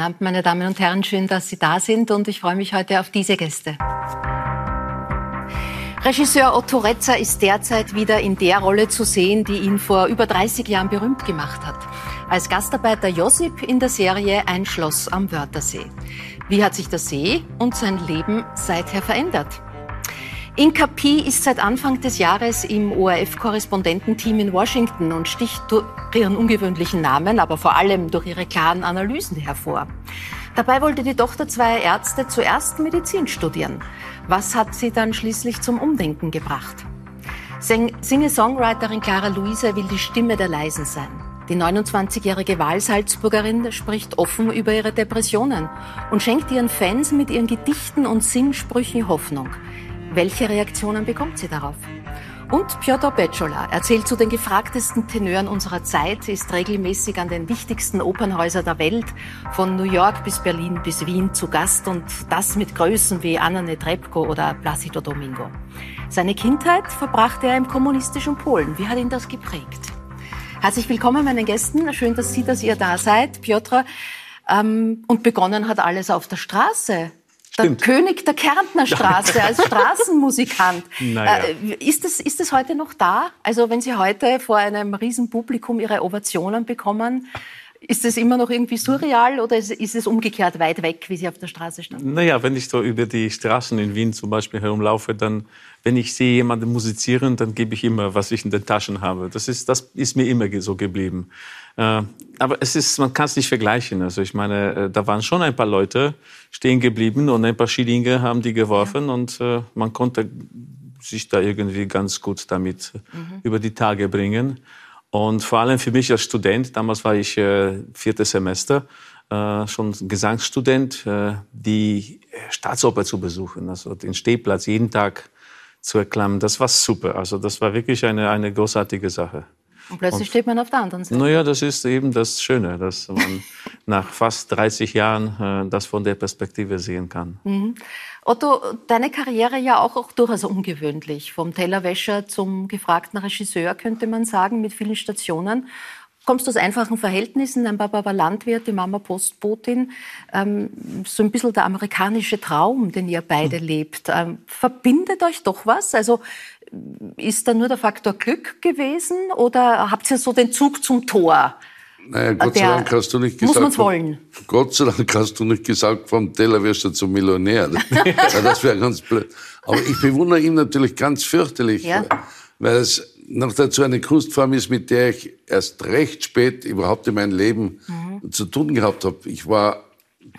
Guten Abend, meine Damen und Herren. Schön, dass Sie da sind und ich freue mich heute auf diese Gäste. Regisseur Otto Retzer ist derzeit wieder in der Rolle zu sehen, die ihn vor über 30 Jahren berühmt gemacht hat. Als Gastarbeiter Josip in der Serie Ein Schloss am Wörthersee. Wie hat sich der See und sein Leben seither verändert? Inka P. ist seit Anfang des Jahres im ORF-Korrespondententeam in Washington und sticht durch ihren ungewöhnlichen Namen, aber vor allem durch ihre klaren Analysen hervor. Dabei wollte die Tochter zweier Ärzte zuerst Medizin studieren. Was hat sie dann schließlich zum Umdenken gebracht? Singe-Songwriterin Clara Luise will die Stimme der Leisen sein. Die 29-jährige Wahlsalzburgerin spricht offen über ihre Depressionen und schenkt ihren Fans mit ihren Gedichten und Singsprüchen Hoffnung. Welche Reaktionen bekommt sie darauf? Und Piotr Betschola erzählt zu den gefragtesten Tenören unserer Zeit, ist regelmäßig an den wichtigsten Opernhäusern der Welt, von New York bis Berlin bis Wien zu Gast und das mit Größen wie Anna Netrebko oder Placido Domingo. Seine Kindheit verbrachte er im kommunistischen Polen. Wie hat ihn das geprägt? Herzlich willkommen meinen Gästen. Schön, dass Sie, dass ihr da seid, Piotr. Ähm, und begonnen hat alles auf der Straße der König der Kärntner Straße als Straßenmusikant. Naja. Äh, ist, das, ist das heute noch da? Also wenn Sie heute vor einem Riesenpublikum Ihre Ovationen bekommen, ist es immer noch irgendwie surreal oder ist, ist, es umgekehrt weit weg, wie Sie auf der Straße standen? Naja, wenn ich so über die Straßen in Wien zum Beispiel herumlaufe, dann, wenn ich sehe jemanden musizieren, dann gebe ich immer, was ich in den Taschen habe. Das ist, das ist mir immer so geblieben. Äh, aber es ist, man kann es nicht vergleichen. Also ich meine, äh, da waren schon ein paar Leute stehen geblieben und ein paar Schillinge haben die geworfen ja. und äh, man konnte sich da irgendwie ganz gut damit mhm. über die Tage bringen. Und vor allem für mich als Student, damals war ich äh, viertes Semester, äh, schon Gesangsstudent, äh, die Staatsoper zu besuchen, also den Stehplatz jeden Tag zu erklimmen, das war super. Also das war wirklich eine, eine großartige Sache. Und plötzlich und, steht man auf der anderen Seite. Naja, das ist eben das Schöne, dass man nach fast 30 Jahren äh, das von der Perspektive sehen kann. Mhm. Otto, deine Karriere ja auch, auch durchaus ungewöhnlich. Vom Tellerwäscher zum gefragten Regisseur, könnte man sagen, mit vielen Stationen. Kommst du aus einfachen Verhältnissen? Dein Papa war Landwirt, die Mama Postbotin. Ähm, so ein bisschen der amerikanische Traum, den ihr beide mhm. lebt. Ähm, verbindet euch doch was? Also ist da nur der Faktor Glück gewesen oder habt ihr so den Zug zum Tor? Naja, Gott sei Dank hast du nicht gesagt. Muss wollen. Gott sei Dank hast du nicht gesagt, vom Tellerwäscher zum Millionär. das wäre ganz blöd. Aber ich bewundere ihn natürlich ganz fürchterlich, ja. weil es noch dazu eine Kunstform ist, mit der ich erst recht spät überhaupt in meinem Leben mhm. zu tun gehabt habe. Ich war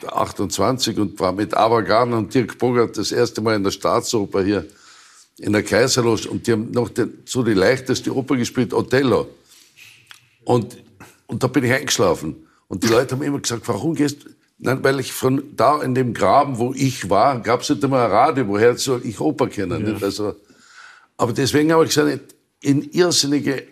28 und war mit Ava Gardner und Dirk Bogart das erste Mal in der Staatsoper hier in der Kaiserloge und die haben noch den, so die leichteste Oper gespielt, Othello. Und, und da bin ich eingeschlafen. Und die Leute haben immer gesagt, warum gehst du? Nein, weil ich von da in dem Graben, wo ich war, gab es nicht einmal ein Radio, woher soll ich Oper kennen? Ja. Also, aber deswegen habe ich gesagt, in irrsinnige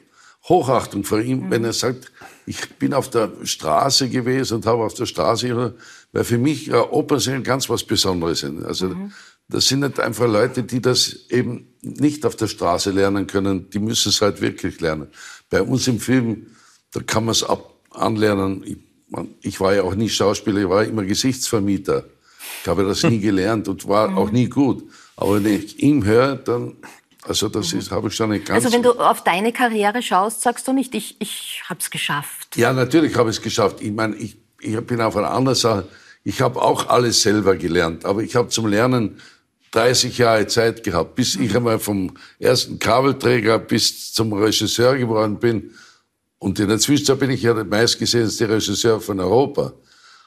Hochachtung vor ihm, mhm. wenn er sagt, ich bin auf der Straße gewesen und habe auf der Straße, weil für mich ja, Opern ganz was Besonderes. Sind. Also mhm. Das sind nicht einfach Leute, die das eben nicht auf der Straße lernen können. Die müssen es halt wirklich lernen. Bei uns im Film, da kann man es anlernen. Ich, man, ich war ja auch nie Schauspieler, ich war immer Gesichtsvermieter. Ich habe das nie gelernt und war auch nie gut. Aber wenn ich ihm höre, dann, also das ist, habe ich schon eine ganz... Also wenn du auf deine Karriere schaust, sagst du nicht, ich, ich habe es geschafft. Ja, natürlich habe ich es geschafft. Ich meine, ich, ich bin auf einer anderen Sache. Ich habe auch alles selber gelernt, aber ich habe zum Lernen 30 Jahre Zeit gehabt, bis ich einmal vom ersten Kabelträger bis zum Regisseur geworden bin. Und in der Zwischenzeit bin ich ja der meistgesehenste Regisseur von Europa.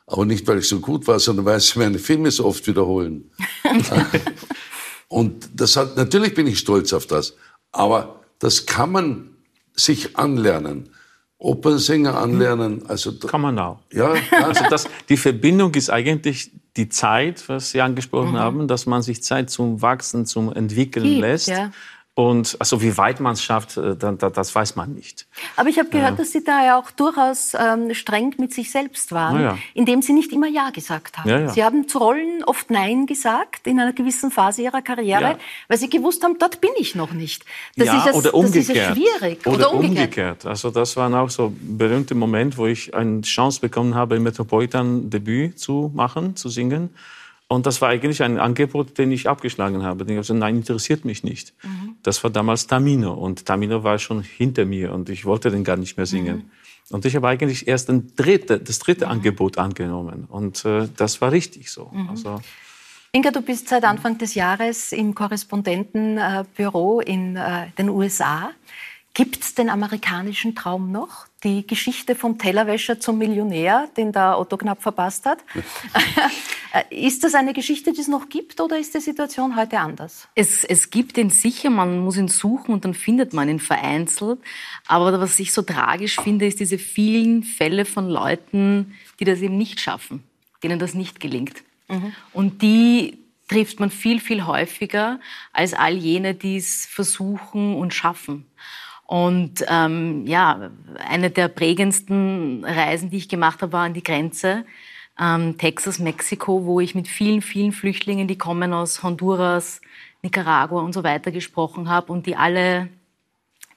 Aber nicht, weil ich so gut war, sondern weil sie meine Filme so oft wiederholen. Und das hat, natürlich bin ich stolz auf das. Aber das kann man sich anlernen. Opernsänger anlernen. Also Kann man auch. Ja, also das, die Verbindung ist eigentlich die Zeit, was Sie angesprochen mhm. haben, dass man sich Zeit zum Wachsen, zum Entwickeln Gibt, lässt. Ja. Und also wie weit man es schafft, äh, das weiß man nicht. Aber ich habe gehört, ja. dass Sie da ja auch durchaus ähm, streng mit sich selbst waren, ja. indem Sie nicht immer Ja gesagt haben. Ja, Sie haben zu Rollen oft Nein gesagt in einer gewissen Phase Ihrer Karriere, weil Sie gewusst haben, dort bin ich noch nicht. Das ja, ist das, oder umgekehrt. Das ist ja schwierig. Oder, oder umgekehrt. umgekehrt. Also das waren auch so berühmte Momente, wo ich eine Chance bekommen habe, im Metropolitan Debüt zu machen, zu singen. Und das war eigentlich ein Angebot, den ich abgeschlagen habe. Ich habe gesagt, nein, interessiert mich nicht. Mhm. Das war damals Tamino und Tamino war schon hinter mir und ich wollte den gar nicht mehr singen. Mhm. Und ich habe eigentlich erst dritte, das dritte mhm. Angebot angenommen und äh, das war richtig so. Mhm. Also, Inga, du bist seit Anfang des Jahres im Korrespondentenbüro in äh, den USA. Gibt es den amerikanischen Traum noch? Die Geschichte vom Tellerwäscher zum Millionär, den der Otto knapp verpasst hat. ist das eine Geschichte, die es noch gibt oder ist die Situation heute anders? Es, es gibt ihn sicher, man muss ihn suchen und dann findet man ihn vereinzelt. Aber was ich so tragisch finde, ist diese vielen Fälle von Leuten, die das eben nicht schaffen, denen das nicht gelingt. Mhm. Und die trifft man viel, viel häufiger als all jene, die es versuchen und schaffen. Und ähm, ja, eine der prägendsten Reisen, die ich gemacht habe, war an die Grenze. Ähm, Texas, Mexiko, wo ich mit vielen, vielen Flüchtlingen, die kommen aus Honduras, Nicaragua und so weiter gesprochen habe und die alle,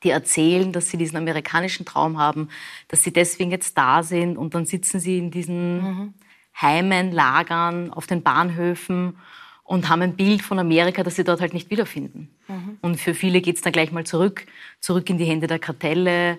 die erzählen, dass sie diesen amerikanischen Traum haben, dass sie deswegen jetzt da sind und dann sitzen sie in diesen mhm. Heimen, Lagern, auf den Bahnhöfen und haben ein Bild von Amerika, das sie dort halt nicht wiederfinden. Mhm. Und für viele geht es dann gleich mal zurück, zurück in die Hände der Kartelle,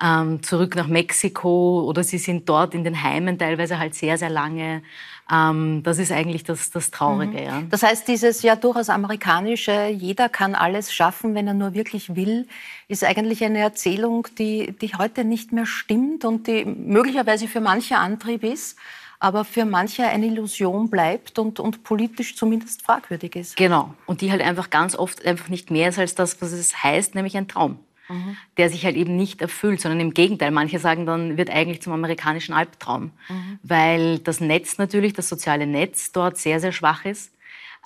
ähm, zurück nach Mexiko oder sie sind dort in den Heimen teilweise halt sehr, sehr lange. Ähm, das ist eigentlich das, das Traurige. Mhm. Ja. Das heißt, dieses ja durchaus amerikanische, jeder kann alles schaffen, wenn er nur wirklich will, ist eigentlich eine Erzählung, die, die heute nicht mehr stimmt und die möglicherweise für manche Antrieb ist aber für manche eine Illusion bleibt und, und politisch zumindest fragwürdig ist. Genau. Und die halt einfach ganz oft einfach nicht mehr ist als das, was es heißt, nämlich ein Traum. Mhm. Der sich halt eben nicht erfüllt, sondern im Gegenteil. Manche sagen dann, wird eigentlich zum amerikanischen Albtraum, mhm. weil das Netz natürlich, das soziale Netz dort sehr, sehr schwach ist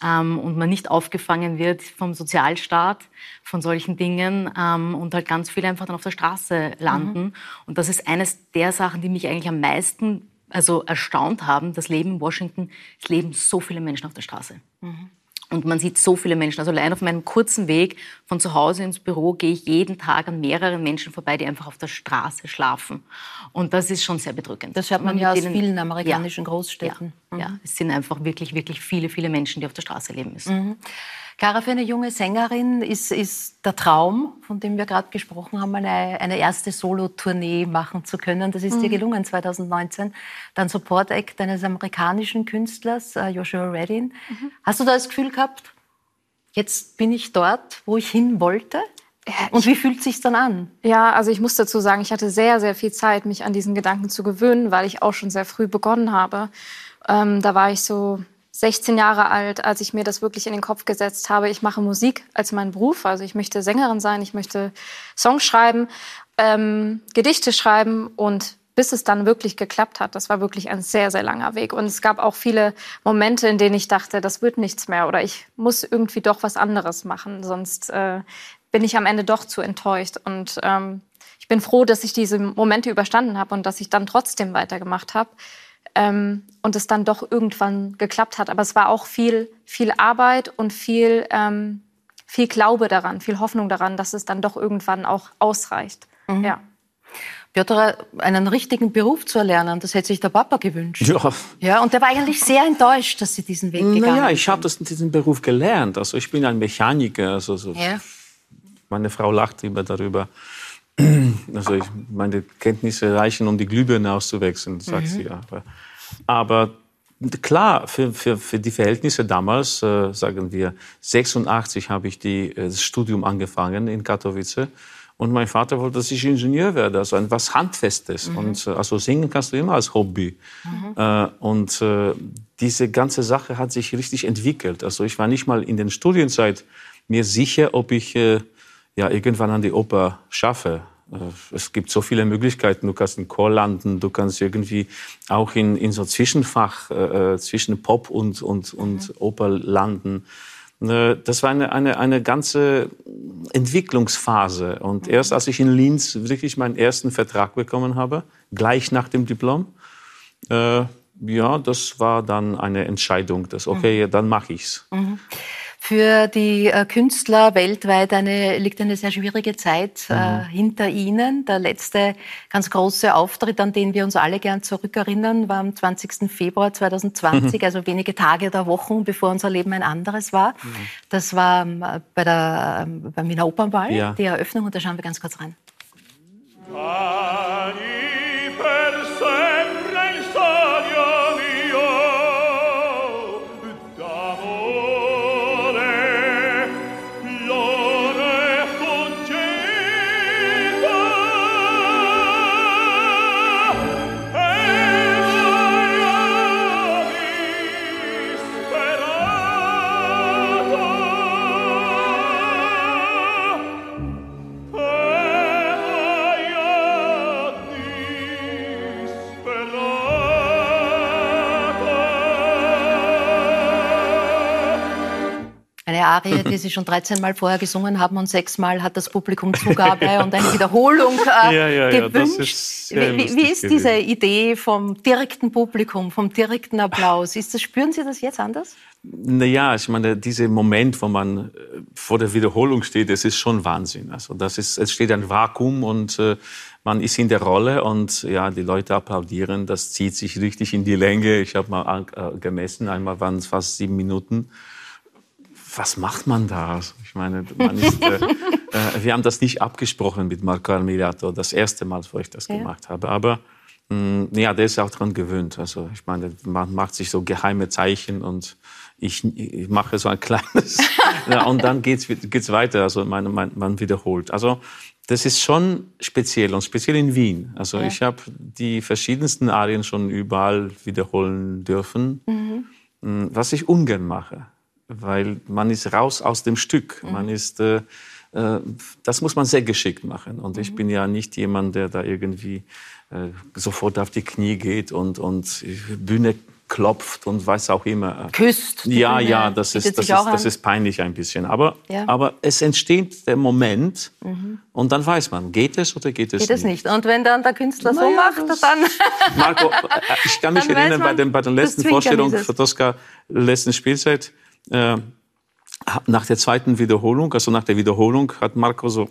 ähm, und man nicht aufgefangen wird vom Sozialstaat, von solchen Dingen ähm, und halt ganz viele einfach dann auf der Straße landen. Mhm. Und das ist eines der Sachen, die mich eigentlich am meisten also erstaunt haben, das Leben in Washington, es leben so viele Menschen auf der Straße. Mhm. Und man sieht so viele Menschen. Also allein auf meinem kurzen Weg von zu Hause ins Büro gehe ich jeden Tag an mehreren Menschen vorbei, die einfach auf der Straße schlafen. Und das ist schon sehr bedrückend. Das hört man ja aus denen, vielen amerikanischen ja, Großstädten. Ja, mhm. ja, es sind einfach wirklich, wirklich viele, viele Menschen, die auf der Straße leben müssen. Mhm. Clara, für eine junge Sängerin ist, ist der Traum, von dem wir gerade gesprochen haben, eine, eine erste Solo-Tournee machen zu können. Das ist mhm. dir gelungen 2019. Dann Support-Act eines amerikanischen Künstlers, uh, Joshua Redin. Mhm. Hast du da das Gefühl gehabt, jetzt bin ich dort, wo ich hin wollte? Und wie fühlt es sich dann an? Ja, also ich muss dazu sagen, ich hatte sehr, sehr viel Zeit, mich an diesen Gedanken zu gewöhnen, weil ich auch schon sehr früh begonnen habe. Ähm, da war ich so 16 Jahre alt, als ich mir das wirklich in den Kopf gesetzt habe. Ich mache Musik als meinen Beruf. Also ich möchte Sängerin sein, ich möchte Songs schreiben, ähm, Gedichte schreiben und bis es dann wirklich geklappt hat, das war wirklich ein sehr, sehr langer Weg. Und es gab auch viele Momente, in denen ich dachte, das wird nichts mehr oder ich muss irgendwie doch was anderes machen, sonst äh, bin ich am Ende doch zu enttäuscht. Und ähm, ich bin froh, dass ich diese Momente überstanden habe und dass ich dann trotzdem weitergemacht habe ähm, und es dann doch irgendwann geklappt hat. Aber es war auch viel, viel Arbeit und viel, ähm, viel Glaube daran, viel Hoffnung daran, dass es dann doch irgendwann auch ausreicht. Mhm. Ja. Piotr, einen richtigen Beruf zu erlernen, das hätte sich der Papa gewünscht. Ja. ja und der war eigentlich sehr enttäuscht, dass Sie diesen Weg gegangen sind. Naja, ich habe diesen Beruf gelernt. Also ich bin ein Mechaniker. Also so ja. Meine Frau lacht immer darüber. Also ich, meine Kenntnisse reichen, um die Glühbirne auszuwechseln, sagt mhm. sie. Aber, aber klar, für, für, für die Verhältnisse damals, äh, sagen wir, 86 habe ich die, äh, das Studium angefangen in Katowice. Und mein Vater wollte, dass ich Ingenieur werde, also etwas Handfestes. Mhm. Und äh, also singen kannst du immer als Hobby. Mhm. Äh, und äh, diese ganze Sache hat sich richtig entwickelt. Also ich war nicht mal in der Studienzeit mir sicher, ob ich äh, ja, irgendwann an die Oper schaffe. Äh, es gibt so viele Möglichkeiten. Du kannst in Chor landen, du kannst irgendwie auch in, in so Zwischenfach äh, äh zwischen Pop und, und, und mhm. Oper landen. Äh, das war eine, eine, eine ganze Entwicklungsphase. Und erst als ich in Linz wirklich meinen ersten Vertrag bekommen habe, gleich nach dem Diplom, äh, ja, das war dann eine Entscheidung, dass okay, mhm. dann mache ich's. Mhm. Für die äh, Künstler weltweit eine, liegt eine sehr schwierige Zeit äh, mhm. hinter ihnen. Der letzte ganz große Auftritt, an den wir uns alle gern zurückerinnern, war am 20. Februar 2020, mhm. also wenige Tage oder Wochen, bevor unser Leben ein anderes war. Mhm. Das war ähm, bei der, ähm, beim Wiener Opernball, ja. die Eröffnung, und da schauen wir ganz kurz rein. Arie, die Sie schon 13 Mal vorher gesungen haben und sechsmal hat das Publikum Zugabe und eine Wiederholung äh, ja, ja, gewünscht. Ja, ist wie, wie, ist diese Idee vom direkten Publikum, vom direkten Applaus? Ist das, spüren Sie das jetzt anders? Naja, ich meine, dieser Moment, wo man äh, vor der Wiederholung steht, das ist schon Wahnsinn. Also das ist, es steht ein Vakuum und äh, man ist in der Rolle und ja, die Leute applaudieren. Das zieht sich richtig in die Länge. Ich habe mal äh, gemessen, einmal waren es fast sieben Minuten was macht man da? Ich meine, ist, äh, äh, wir haben das nicht abgesprochen mit Marco Almirato, das erste Mal, wo ich das ja. gemacht habe. Aber mh, mm, ja, der ist auch daran gewöhnt. Also ich meine, man macht sich so geheime Zeichen und ich, ich mache so ein kleines ja, und dann geht's geht's weiter. Also man, man, man wiederholt. Also das ist schon speziell und speziell in Wien. Also ja. ich habe die verschiedensten Arien schon überall wiederholen dürfen, mhm. Mm, was ich ungern mache weil man ist raus aus dem Stück. Mhm. Man ist, äh, äh, das muss man sehr geschickt machen. Und ich mhm. bin ja nicht jemand, der da irgendwie äh, sofort auf die Knie geht und, und Bühne klopft und weiß auch immer. Küsst. Ja, Bühne, ja, das ist, das, ist, das ist peinlich ein bisschen. Aber, ja. aber es entsteht der Moment mhm. und dann weiß man, geht es oder geht es geht nicht. Geht es nicht. Und wenn dann der Künstler naja, so macht, dann... Marco, äh, ich kann mich erinnern, bei, den, bei der letzten Vorstellung für Tosca, letzten Spielzeit, äh, nach der zweiten Wiederholung, also nach der Wiederholung, hat Marco so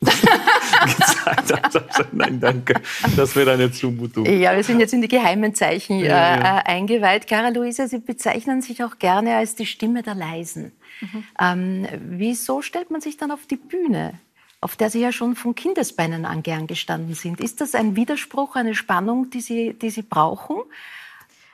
gezeigt. Also, nein, danke. Das wäre eine Zumutung. Ja, wir sind jetzt in die geheimen Zeichen äh, ja, ja. Äh, eingeweiht. Cara Luisa, Sie bezeichnen sich auch gerne als die Stimme der Leisen. Mhm. Ähm, wieso stellt man sich dann auf die Bühne? auf der Sie ja schon von Kindesbeinen an gern gestanden sind. Ist das ein Widerspruch, eine Spannung, die Sie, die Sie brauchen?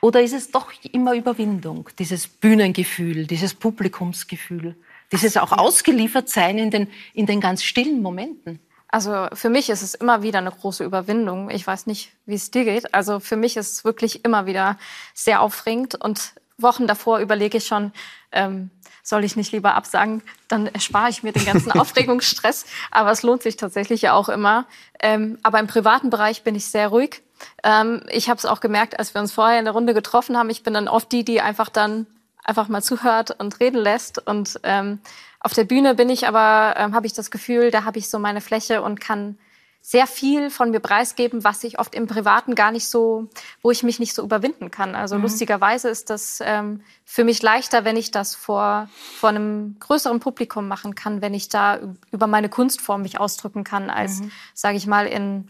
Oder ist es doch immer Überwindung, dieses Bühnengefühl, dieses Publikumsgefühl, dieses auch ausgeliefert sein in den, in den ganz stillen Momenten? Also für mich ist es immer wieder eine große Überwindung. Ich weiß nicht, wie es dir geht. Also für mich ist es wirklich immer wieder sehr aufregend und Wochen davor überlege ich schon, ähm, soll ich nicht lieber absagen, dann erspare ich mir den ganzen Aufregungsstress. Aber es lohnt sich tatsächlich ja auch immer. Ähm, aber im privaten Bereich bin ich sehr ruhig. Ähm, ich habe es auch gemerkt, als wir uns vorher in der Runde getroffen haben. Ich bin dann oft die, die einfach dann einfach mal zuhört und reden lässt. Und ähm, auf der Bühne bin ich aber, ähm, habe ich das Gefühl, da habe ich so meine Fläche und kann sehr viel von mir preisgeben, was ich oft im Privaten gar nicht so, wo ich mich nicht so überwinden kann. Also mhm. lustigerweise ist das ähm, für mich leichter, wenn ich das vor, vor einem größeren Publikum machen kann, wenn ich da über meine Kunstform mich ausdrücken kann, als, mhm. sage ich mal, in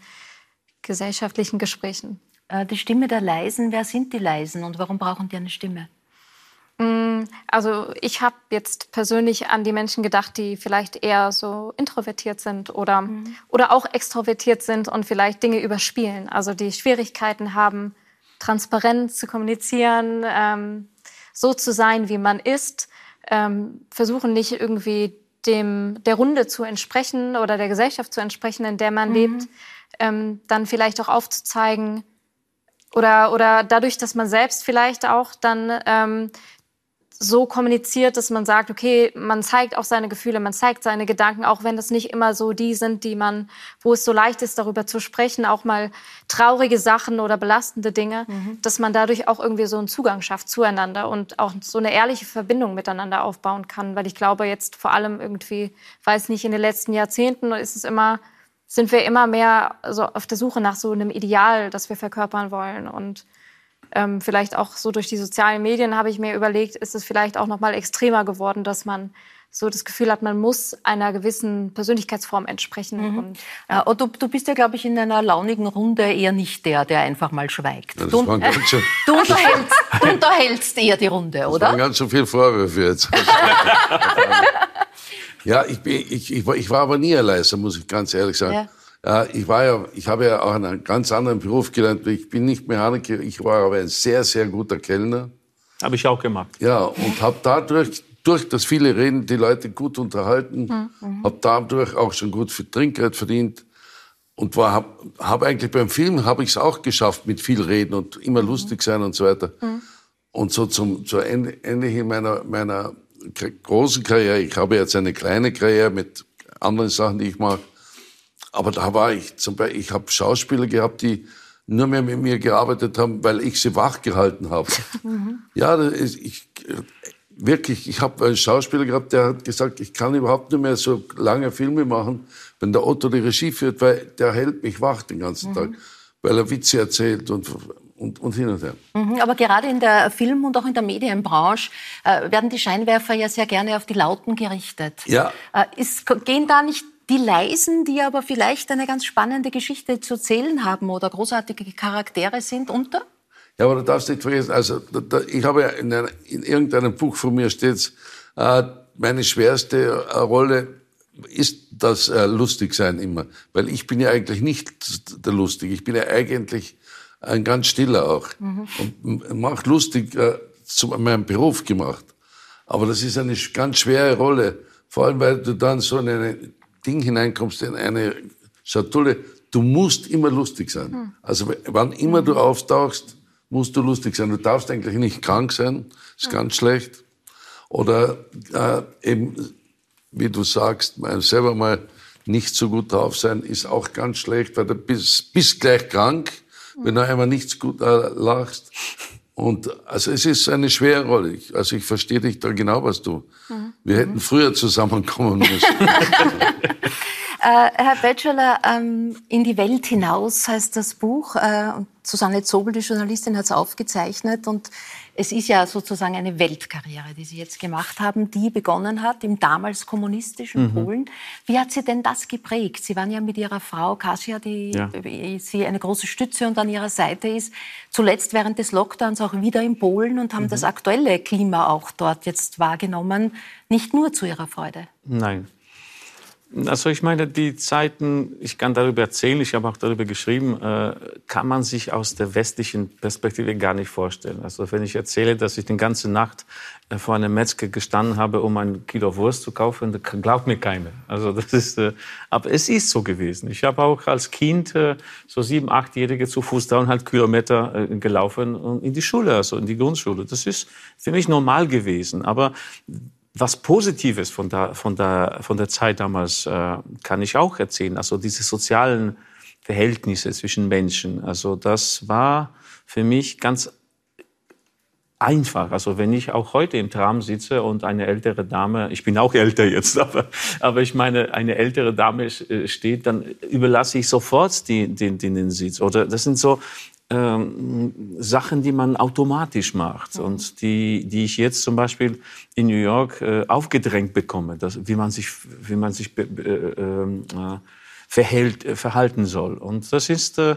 gesellschaftlichen Gesprächen. Äh, die Stimme der Leisen, wer sind die Leisen und warum brauchen die eine Stimme? Mm, also ich habe jetzt persönlich an die Menschen gedacht, die vielleicht eher so introvertiert sind oder, mhm. oder auch extrovertiert sind und vielleicht Dinge überspielen. Also die Schwierigkeiten haben, transparent zu kommunizieren, ähm, so zu sein, wie man ist, ähm, versuchen nicht irgendwie dem der Runde zu entsprechen oder der Gesellschaft zu entsprechen, in der man mhm. lebt ähm, dann vielleicht auch aufzuzeigen oder, oder dadurch, dass man selbst vielleicht auch dann ähm, so kommuniziert, dass man sagt, okay, man zeigt auch seine Gefühle, man zeigt seine Gedanken, auch wenn das nicht immer so die sind, die man, wo es so leicht ist, darüber zu sprechen, auch mal traurige Sachen oder belastende Dinge, mhm. dass man dadurch auch irgendwie so einen Zugang schafft zueinander und auch so eine ehrliche Verbindung miteinander aufbauen kann. Weil ich glaube, jetzt vor allem irgendwie, weiß nicht, in den letzten Jahrzehnten ist es immer, sind wir immer mehr so auf der Suche nach so einem Ideal, das wir verkörpern wollen und ähm, vielleicht auch so durch die sozialen Medien habe ich mir überlegt, ist es vielleicht auch noch mal extremer geworden, dass man so das Gefühl hat, man muss einer gewissen Persönlichkeitsform entsprechen. Mhm. Und, ja. du, du, bist ja, glaube ich, in einer launigen Runde eher nicht der, der einfach mal schweigt. Ja, du, äh, du, unterhältst, du, unterhältst, eher die Runde, oder? Das waren ganz so viele Vorwürfe jetzt. ja, ich, bin, ich, ich, ich, war aber nie ein Leiser, muss ich ganz ehrlich sagen. Ja. Ja, ich war ja, ich habe ja auch einen ganz anderen Beruf gelernt. Ich bin nicht Mechaniker, ich war aber ein sehr, sehr guter Kellner. Habe ich auch gemacht. Ja, und habe dadurch, durch das viele Reden, die Leute gut unterhalten, mhm. habe dadurch auch schon gut für Trinkgeld verdient. Und war, habe hab eigentlich beim Film habe ich es auch geschafft mit viel Reden und immer mhm. lustig sein und so weiter. Mhm. Und so zum, zum Ende, Ende hin meiner, meiner großen Karriere, ich habe jetzt eine kleine Karriere mit anderen Sachen, die ich mache, aber da war ich zum Beispiel, ich habe Schauspieler gehabt, die nur mehr mit mir gearbeitet haben, weil ich sie wachgehalten habe. Mhm. Ja, ist, ich, wirklich, ich habe einen Schauspieler gehabt, der hat gesagt, ich kann überhaupt nicht mehr so lange Filme machen, wenn der Otto die Regie führt, weil der hält mich wach den ganzen mhm. Tag, weil er Witze erzählt und und, und hin und her. Mhm, aber gerade in der Film- und auch in der Medienbranche äh, werden die Scheinwerfer ja sehr gerne auf die Lauten gerichtet. Ja. Äh, ist, gehen da nicht die Leisen, die aber vielleicht eine ganz spannende Geschichte zu erzählen haben oder großartige Charaktere sind, unter? Ja, aber du darfst nicht vergessen, also da, da, ich habe ja in, einer, in, irgendeinem Buch von mir steht, äh, meine schwerste äh, Rolle ist das äh, Lustigsein immer. Weil ich bin ja eigentlich nicht der Lustige. Ich bin ja eigentlich ein ganz stiller auch. Mhm. Und macht lustig äh, zu meinem Beruf gemacht. Aber das ist eine ganz schwere Rolle. Vor allem, weil du dann so eine Ding hineinkommst, in eine Schatulle, du musst immer lustig sein. Hm. Also wann immer du auftauchst, musst du lustig sein. Du darfst eigentlich nicht krank sein, ist hm. ganz schlecht. Oder äh, eben, wie du sagst, selber mal nicht so gut drauf sein, ist auch ganz schlecht, weil du bist, bist gleich krank, hm. wenn du einmal nichts gut äh, lachst. Und also es ist eine schwere Rolle. Ich, also ich verstehe dich da genau, was du. Mhm. Wir hätten früher zusammenkommen müssen. Äh, Herr Bachelor, ähm, In die Welt hinaus heißt das Buch. Äh, Susanne Zobel, die Journalistin, hat es aufgezeichnet. Und es ist ja sozusagen eine Weltkarriere, die Sie jetzt gemacht haben, die begonnen hat im damals kommunistischen mhm. Polen. Wie hat Sie denn das geprägt? Sie waren ja mit Ihrer Frau Kasia, die ja. Sie eine große Stütze und an Ihrer Seite ist, zuletzt während des Lockdowns auch wieder in Polen und haben mhm. das aktuelle Klima auch dort jetzt wahrgenommen. Nicht nur zu Ihrer Freude. Nein, also ich meine, die Zeiten, ich kann darüber erzählen, ich habe auch darüber geschrieben, äh, kann man sich aus der westlichen Perspektive gar nicht vorstellen. Also wenn ich erzähle, dass ich die ganze Nacht äh, vor einem Metzger gestanden habe, um ein Kilo Wurst zu kaufen, glaubt mir keiner. Also das ist, äh, aber es ist so gewesen. Ich habe auch als Kind so sieben, achtjährige zu Fuß dreieinhalb Kilometer gelaufen in die Schule, also in die Grundschule. Das ist für mich normal gewesen. Aber was Positives von der, von der, von der Zeit damals äh, kann ich auch erzählen. Also diese sozialen Verhältnisse zwischen Menschen. Also das war für mich ganz einfach. Also wenn ich auch heute im Tram sitze und eine ältere Dame, ich bin auch älter jetzt, aber, aber ich meine, eine ältere Dame äh, steht, dann überlasse ich sofort den, den, den Sitz. Oder das sind so ähm, Sachen, die man automatisch macht mhm. und die, die ich jetzt zum Beispiel in New York äh, aufgedrängt bekomme, dass, wie man sich, wie man sich äh, ähm, äh, verhält, äh, verhalten soll. Und das ist, äh,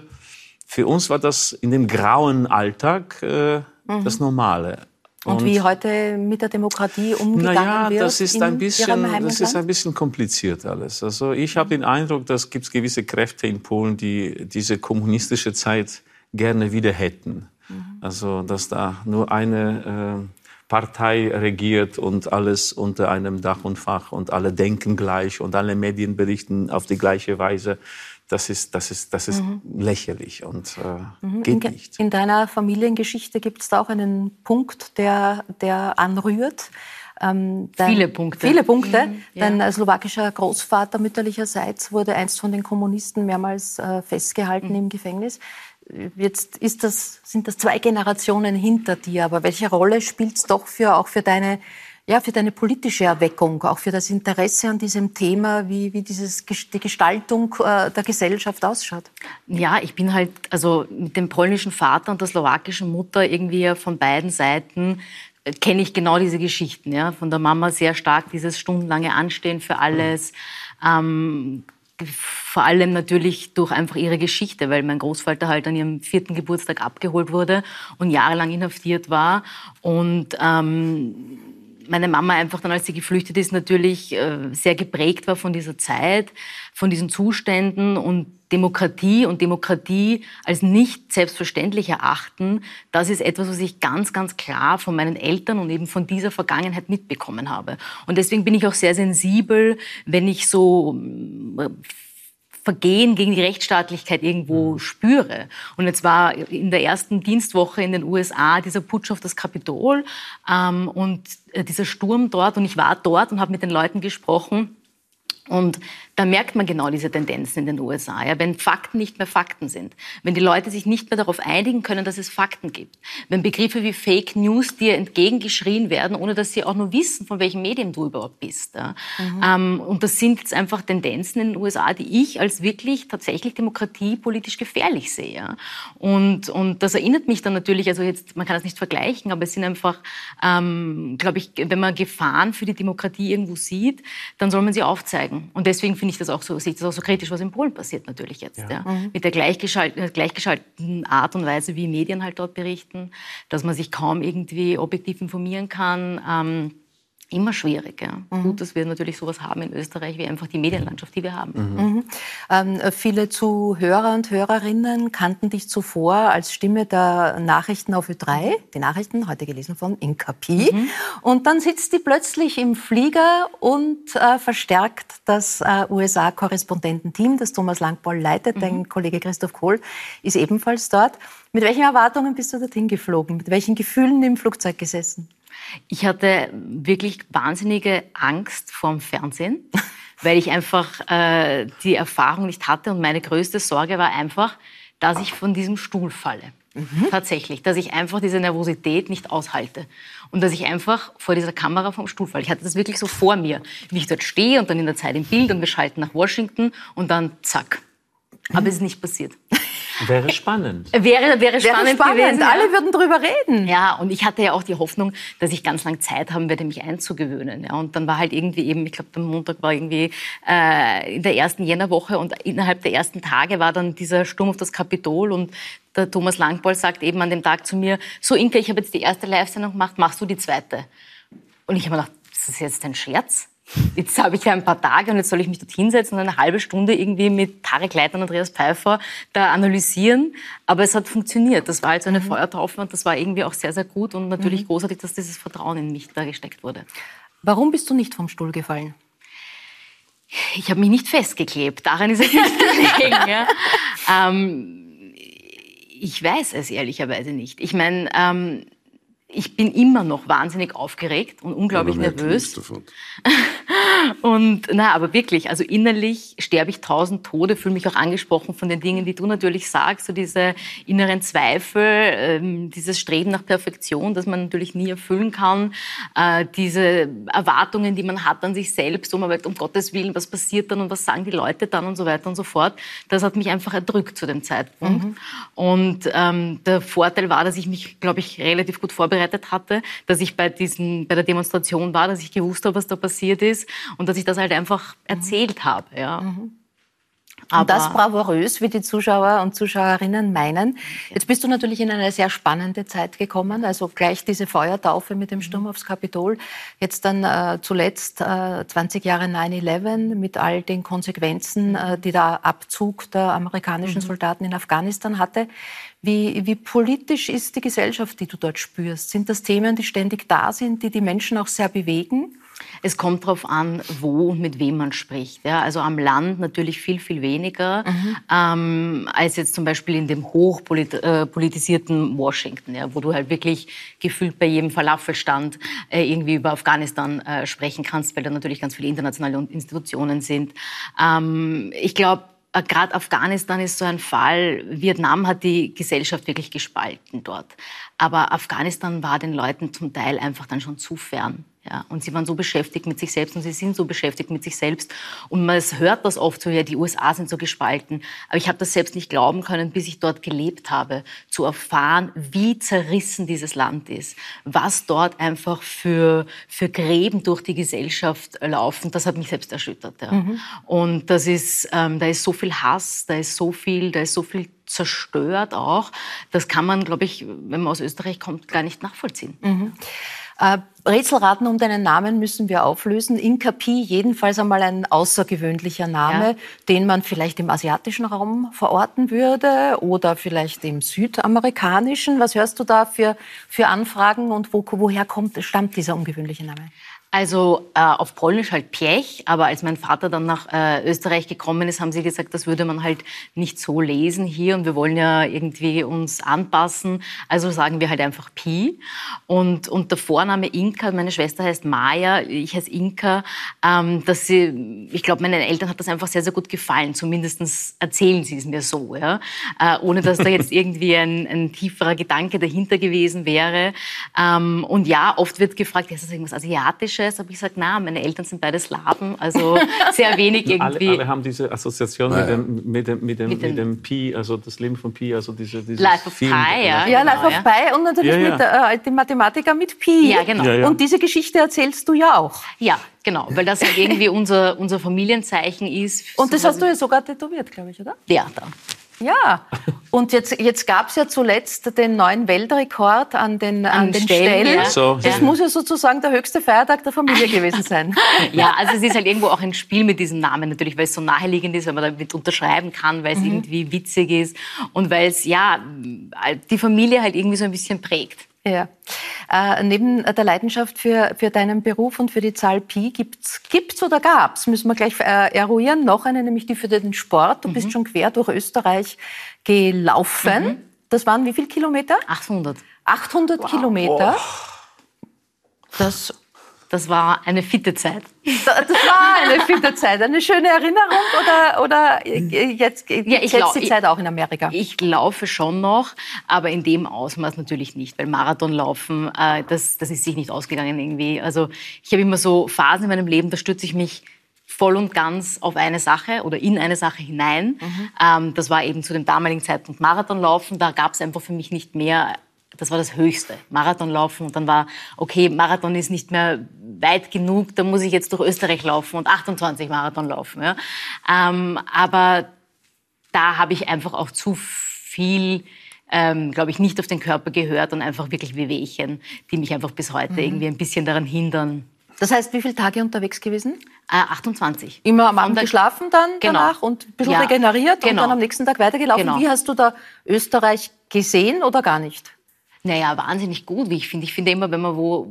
für uns war das in dem grauen Alltag äh, mhm. das Normale. Und, und, wie heute mit der Demokratie umgegangen naja, wird? Das ist ein bisschen, das ist ein bisschen kompliziert alles. Also ich habe den Eindruck, dass gibt es gewisse Kräfte in Polen, die diese kommunistische Zeit gerne wieder hätten. Mhm. Also, dass da nur eine äh, Partei regiert und alles unter einem Dach und Fach und alle denken gleich und alle Medien berichten auf die gleiche Weise. das ist, das ist, das ist mhm. lächerlich und äh, mhm. geht in, nicht. In deiner Familiengeschichte gibt es da auch einen Punkt, der, der anrührt. Ähm, dein, viele Punkte. Viele Punkte. Mhm, ja. Dein äh, slowakischer Großvater mütterlicherseits wurde einst von den Kommunisten mehrmals äh, festgehalten mhm. im Gefängnis. Jetzt ist das, sind das zwei Generationen hinter dir, aber welche Rolle spielt es doch für, auch für deine, ja, für deine politische Erweckung, auch für das Interesse an diesem Thema, wie, wie dieses, die Gestaltung äh, der Gesellschaft ausschaut? Ja, ich bin halt also mit dem polnischen Vater und der slowakischen Mutter irgendwie von beiden Seiten äh, kenne ich genau diese Geschichten. Ja? Von der Mama sehr stark dieses stundenlange Anstehen für alles. Ähm, vor allem natürlich durch einfach ihre Geschichte, weil mein Großvater halt an ihrem vierten Geburtstag abgeholt wurde und jahrelang inhaftiert war. Und ähm, meine Mama einfach dann, als sie geflüchtet ist, natürlich äh, sehr geprägt war von dieser Zeit, von diesen Zuständen und Demokratie und Demokratie als nicht selbstverständlich erachten, das ist etwas, was ich ganz, ganz klar von meinen Eltern und eben von dieser Vergangenheit mitbekommen habe. Und deswegen bin ich auch sehr sensibel, wenn ich so äh, Vergehen gegen die Rechtsstaatlichkeit irgendwo mhm. spüre. Und jetzt war in der ersten Dienstwoche in den USA dieser Putsch auf das Kapitol ähm, und äh, dieser Sturm dort. Und ich war dort und habe mit den Leuten gesprochen. Und da merkt man genau diese Tendenzen in den USA. Ja, wenn Fakten nicht mehr Fakten sind, wenn die Leute sich nicht mehr darauf einigen können, dass es Fakten gibt, wenn Begriffe wie Fake News dir entgegengeschrien werden, ohne dass sie auch nur wissen, von welchem Medium du überhaupt bist. Ja. Mhm. Ähm, und das sind jetzt einfach Tendenzen in den USA, die ich als wirklich tatsächlich demokratiepolitisch gefährlich sehe. Ja. Und, und das erinnert mich dann natürlich, also jetzt, man kann das nicht vergleichen, aber es sind einfach, ähm, glaube ich, wenn man Gefahren für die Demokratie irgendwo sieht, dann soll man sie aufzeigen. Und deswegen finde ich das auch so, sehe ich das auch so kritisch, was in Polen passiert natürlich jetzt. Ja. ja. Mhm. Mit der gleichgeschalteten, gleichgeschalteten Art und Weise, wie Medien halt dort berichten, dass man sich kaum irgendwie objektiv informieren kann. Ähm, immer schwierig. Ja. Mhm. Gut, dass wir natürlich sowas haben in Österreich wie einfach die Medienlandschaft, die wir haben. Mhm. Mhm. Ähm, viele Zuhörer und Hörerinnen kannten dich zuvor als Stimme der Nachrichten auf Ö3, die Nachrichten, heute gelesen von Inka Pi. Mhm. Und dann sitzt die plötzlich im Flieger und äh, verstärkt das äh, USA-Korrespondententeam, das Thomas Langbaul leitet. Dein mhm. Kollege Christoph Kohl ist ebenfalls dort. Mit welchen Erwartungen bist du dorthin geflogen? Mit welchen Gefühlen im Flugzeug gesessen? Ich hatte wirklich wahnsinnige Angst vorm Fernsehen, weil ich einfach äh, die Erfahrung nicht hatte. Und meine größte Sorge war einfach, dass ich von diesem Stuhl falle. Mhm. Tatsächlich, dass ich einfach diese Nervosität nicht aushalte und dass ich einfach vor dieser Kamera vom Stuhl falle. Ich hatte das wirklich so vor mir, wie ich dort stehe und dann in der Zeit im Bild und wir schalten nach Washington und dann zack. Aber es ist nicht passiert. Wäre spannend. Wäre, wäre spannend, wäre spannend. gewesen. Ja. Alle würden drüber reden. Ja, und ich hatte ja auch die Hoffnung, dass ich ganz lange Zeit haben werde, mich einzugewöhnen. Ja, und dann war halt irgendwie eben, ich glaube, der Montag war irgendwie äh, in der ersten Jännerwoche und innerhalb der ersten Tage war dann dieser Sturm auf das Kapitol und der Thomas Langboll sagt eben an dem Tag zu mir, so Inka, ich habe jetzt die erste Live-Sendung gemacht, machst du die zweite? Und ich habe mir gedacht, ist das jetzt ein Scherz? Jetzt habe ich ja ein paar Tage und jetzt soll ich mich dort hinsetzen und eine halbe Stunde irgendwie mit Tarek Leitner und Andreas Pfeiffer da analysieren. Aber es hat funktioniert. Das war halt so eine mhm. Feuertaufe und das war irgendwie auch sehr, sehr gut und natürlich mhm. großartig, dass dieses Vertrauen in mich da gesteckt wurde. Warum bist du nicht vom Stuhl gefallen? Ich habe mich nicht festgeklebt. Daran ist es nicht gelegen. ja. ähm, ich weiß es ehrlicherweise nicht. Ich meine, ähm, ich bin immer noch wahnsinnig aufgeregt und unglaublich nervös. und na, aber wirklich, also innerlich sterbe ich tausend Tode, fühle mich auch angesprochen von den Dingen, die du natürlich sagst, so diese inneren Zweifel, ähm, dieses Streben nach Perfektion, das man natürlich nie erfüllen kann, äh, diese Erwartungen, die man hat an sich selbst, wo man sagt, um Gottes Willen, was passiert dann und was sagen die Leute dann und so weiter und so fort. Das hat mich einfach erdrückt zu dem Zeitpunkt. Mhm. Und ähm, der Vorteil war, dass ich mich, glaube ich, relativ gut vorbereitet vorbereitet hatte, dass ich bei, diesen, bei der Demonstration war, dass ich gewusst habe, was da passiert ist und dass ich das halt einfach erzählt habe. Ja. Mhm. Und das bravourös, wie die Zuschauer und Zuschauerinnen meinen. Jetzt bist du natürlich in eine sehr spannende Zeit gekommen, also gleich diese Feuertaufe mit dem Sturm aufs Kapitol, jetzt dann äh, zuletzt äh, 20 Jahre 9-11 mit all den Konsequenzen, äh, die der Abzug der amerikanischen mhm. Soldaten in Afghanistan hatte. Wie, wie politisch ist die Gesellschaft, die du dort spürst? Sind das Themen, die ständig da sind, die die Menschen auch sehr bewegen? Es kommt darauf an, wo und mit wem man spricht. Ja, also am Land natürlich viel, viel weniger mhm. ähm, als jetzt zum Beispiel in dem hochpolitisierten äh, Washington, ja, wo du halt wirklich gefühlt bei jedem Falafelstand äh, irgendwie über Afghanistan äh, sprechen kannst, weil da natürlich ganz viele internationale Institutionen sind. Ähm, ich glaube, äh, gerade Afghanistan ist so ein Fall. Vietnam hat die Gesellschaft wirklich gespalten dort. Aber Afghanistan war den Leuten zum Teil einfach dann schon zu fern. Ja, und sie waren so beschäftigt mit sich selbst und sie sind so beschäftigt mit sich selbst. Und man hört das oft so, ja, die USA sind so gespalten. Aber ich habe das selbst nicht glauben können, bis ich dort gelebt habe, zu erfahren, wie zerrissen dieses Land ist, was dort einfach für, für Gräben durch die Gesellschaft laufen. Das hat mich selbst erschüttert. Ja. Mhm. Und das ist, ähm, da ist so viel Hass, da ist so viel, da ist so viel zerstört auch. Das kann man, glaube ich, wenn man aus Österreich kommt, gar nicht nachvollziehen. Mhm. Äh, Rätselraten um deinen Namen müssen wir auflösen. Inka Pi, jedenfalls einmal ein außergewöhnlicher Name, ja. den man vielleicht im asiatischen Raum verorten würde oder vielleicht im südamerikanischen. Was hörst du da für, für Anfragen und wo, woher kommt, stammt dieser ungewöhnliche Name? Also äh, auf Polnisch halt Piech, aber als mein Vater dann nach äh, Österreich gekommen ist, haben sie gesagt, das würde man halt nicht so lesen hier und wir wollen ja irgendwie uns anpassen. Also sagen wir halt einfach Pi. Und, und der Vorname Inka, meine Schwester heißt Maya, ich heiße Inka, ähm, dass sie, ich glaube, meinen Eltern hat das einfach sehr, sehr gut gefallen. Zumindest erzählen sie es mir so, ja? Äh, ohne dass da jetzt irgendwie ein, ein tieferer Gedanke dahinter gewesen wäre. Ähm, und ja, oft wird gefragt, ist das irgendwas Asiatisches? Jüdisches, habe ich gesagt, na, meine Eltern sind beide Slaven, also sehr wenig irgendwie. alle, alle haben diese Assoziation mit, dem, mit, dem, mit, dem, mit, mit dem Pi, also das Leben von Pi, also diese, dieses Life of Pi, ja. Ja, Life of Pi und natürlich ja, ja. mit äh, dem Mathematiker mit Pi. Ja, genau. Ja, und diese Geschichte erzählst du ja auch. Ja, Genau, weil das halt irgendwie unser, unser Familienzeichen ist. Und das hast du ja sogar tätowiert, glaube ich, oder? Ja, da. Ja, und jetzt, jetzt gab es ja zuletzt den neuen Weltrekord an den, an, an den Stellen. Stellen. Ja. So. Das ja. muss ja sozusagen der höchste Feiertag der Familie gewesen sein. ja, also es ist halt irgendwo auch ein Spiel mit diesem Namen natürlich, weil es so naheliegend ist, weil man damit unterschreiben kann, weil es mhm. irgendwie witzig ist und weil es ja die Familie halt irgendwie so ein bisschen prägt. Ja. Äh, neben der Leidenschaft für, für deinen Beruf und für die Zahl Pi gibt's gibt's oder gab's? Müssen wir gleich äh, eruieren. Noch eine, nämlich die für den Sport. Du mhm. bist schon quer durch Österreich gelaufen. Mhm. Das waren wie viele Kilometer? 800. 800 wow. Kilometer. Oh. Das das war eine fitte Zeit. Das war eine fitte Zeit. Eine schöne Erinnerung oder, oder jetzt, ja, ich jetzt die Zeit auch in Amerika? Ich laufe schon noch, aber in dem Ausmaß natürlich nicht, weil Marathonlaufen, äh, das, das ist sich nicht ausgegangen irgendwie. Also ich habe immer so Phasen in meinem Leben, da stütze ich mich voll und ganz auf eine Sache oder in eine Sache hinein. Mhm. Ähm, das war eben zu dem damaligen Zeitpunkt Marathonlaufen. Da gab es einfach für mich nicht mehr das war das Höchste, Marathon laufen. Und dann war, okay, Marathon ist nicht mehr weit genug, da muss ich jetzt durch Österreich laufen und 28 Marathon laufen. Ja. Ähm, aber da habe ich einfach auch zu viel, ähm, glaube ich, nicht auf den Körper gehört und einfach wirklich Wehwehchen, die mich einfach bis heute mhm. irgendwie ein bisschen daran hindern. Das heißt, wie viele Tage unterwegs gewesen? Äh, 28. Immer am Abend geschlafen dann genau. danach und ein bisschen ja. regeneriert genau. und dann am nächsten Tag weitergelaufen. Genau. Wie hast du da Österreich gesehen oder gar nicht? Naja, wahnsinnig gut, wie ich finde. Ich finde immer, wenn man wo,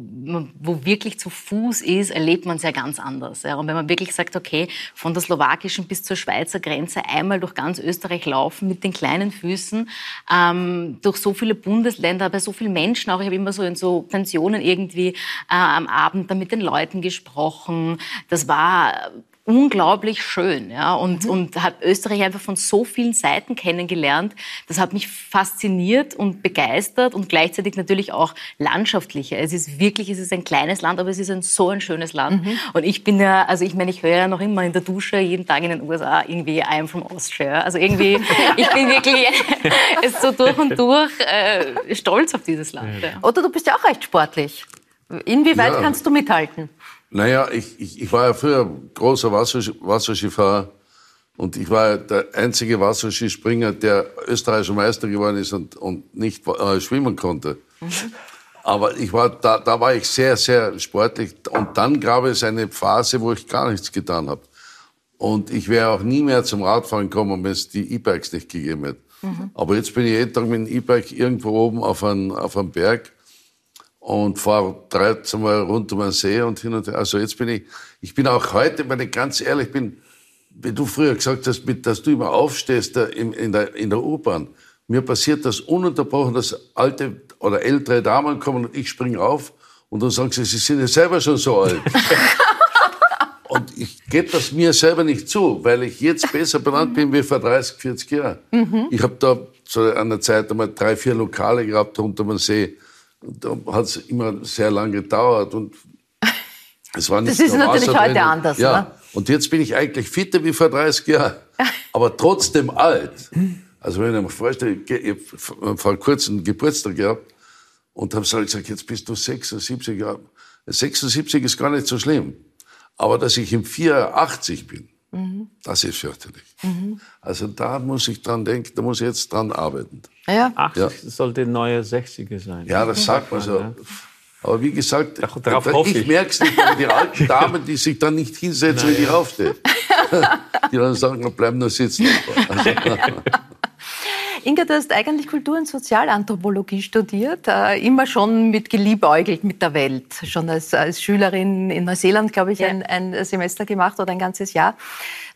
wo wirklich zu Fuß ist, erlebt man es ja ganz anders. Ja. Und wenn man wirklich sagt, okay, von der slowakischen bis zur Schweizer Grenze einmal durch ganz Österreich laufen mit den kleinen Füßen, ähm, durch so viele Bundesländer, bei so vielen Menschen auch. Ich habe immer so in so Pensionen irgendwie äh, am Abend da mit den Leuten gesprochen. Das war unglaublich schön. Ja? Und, mhm. und habe Österreich einfach von so vielen Seiten kennengelernt. Das hat mich fasziniert und begeistert und gleichzeitig natürlich auch landschaftlicher. Es ist wirklich, es ist ein kleines Land, aber es ist ein so ein schönes Land. Mhm. Und ich bin ja, also ich meine, ich höre ja noch immer in der Dusche jeden Tag in den USA irgendwie I am from Austria. Also irgendwie, ich bin wirklich so durch und durch äh, stolz auf dieses Land. Ja. Oder du bist ja auch recht sportlich. Inwieweit ja. kannst du mithalten? Naja, ich, ich, ich war ja früher großer Wasserskifahrer und ich war der einzige Wasserskispringer, der österreichischer Meister geworden ist und, und nicht äh, schwimmen konnte. Mhm. Aber ich war, da, da war ich sehr, sehr sportlich. Und dann gab es eine Phase, wo ich gar nichts getan habe. Und ich wäre auch nie mehr zum Radfahren gekommen, wenn es die E-Bikes nicht gegeben hätte. Mhm. Aber jetzt bin ich jeden Tag mit dem E-Bike irgendwo oben auf einem, auf einem Berg und fahre 13 Mal rund um den See und hin und her. Also jetzt bin ich, ich bin auch heute, wenn ich ganz ehrlich bin, wie du früher gesagt hast, mit, dass du immer aufstehst da in, in der, in der U-Bahn. Mir passiert das ununterbrochen, dass alte oder ältere Damen kommen und ich springe auf und dann sagen sie, sie sind ja selber schon so alt. und ich gebe das mir selber nicht zu, weil ich jetzt besser benannt bin wie vor 30, 40 Jahren. Mhm. Ich habe da zu einer Zeit einmal drei, vier Lokale gehabt unter dem See. Da hat es immer sehr lange gedauert und es war nicht Das ist natürlich Wasser heute drin. anders. Ja. Ne? Und jetzt bin ich eigentlich fitter wie vor 30 Jahren, aber trotzdem alt. Also wenn ich mir vorstelle, ich habe vor kurzem einen Geburtstag gehabt und habe gesagt, jetzt bist du 76 Jahre. 76 ist gar nicht so schlimm. Aber dass ich im 84 bin, mhm. das ist fürchterlich. Mhm. Also da muss ich dran denken, da muss ich jetzt dran arbeiten. Ja. 80 ja. sollte neue 60er sein. Ja, das sagt man so. Aber wie gesagt, Ach, ich, ich merke es nicht, aber die alten Damen, die sich dann nicht hinsetzen, wenn ich aufstehe. die dann sagen, bleib nur sitzen. Also, Inga, du hast eigentlich Kultur- und Sozialanthropologie studiert, äh, immer schon mit geliebäugelt mit der Welt. Schon als, als Schülerin in Neuseeland, glaube ich, ja. ein, ein Semester gemacht oder ein ganzes Jahr.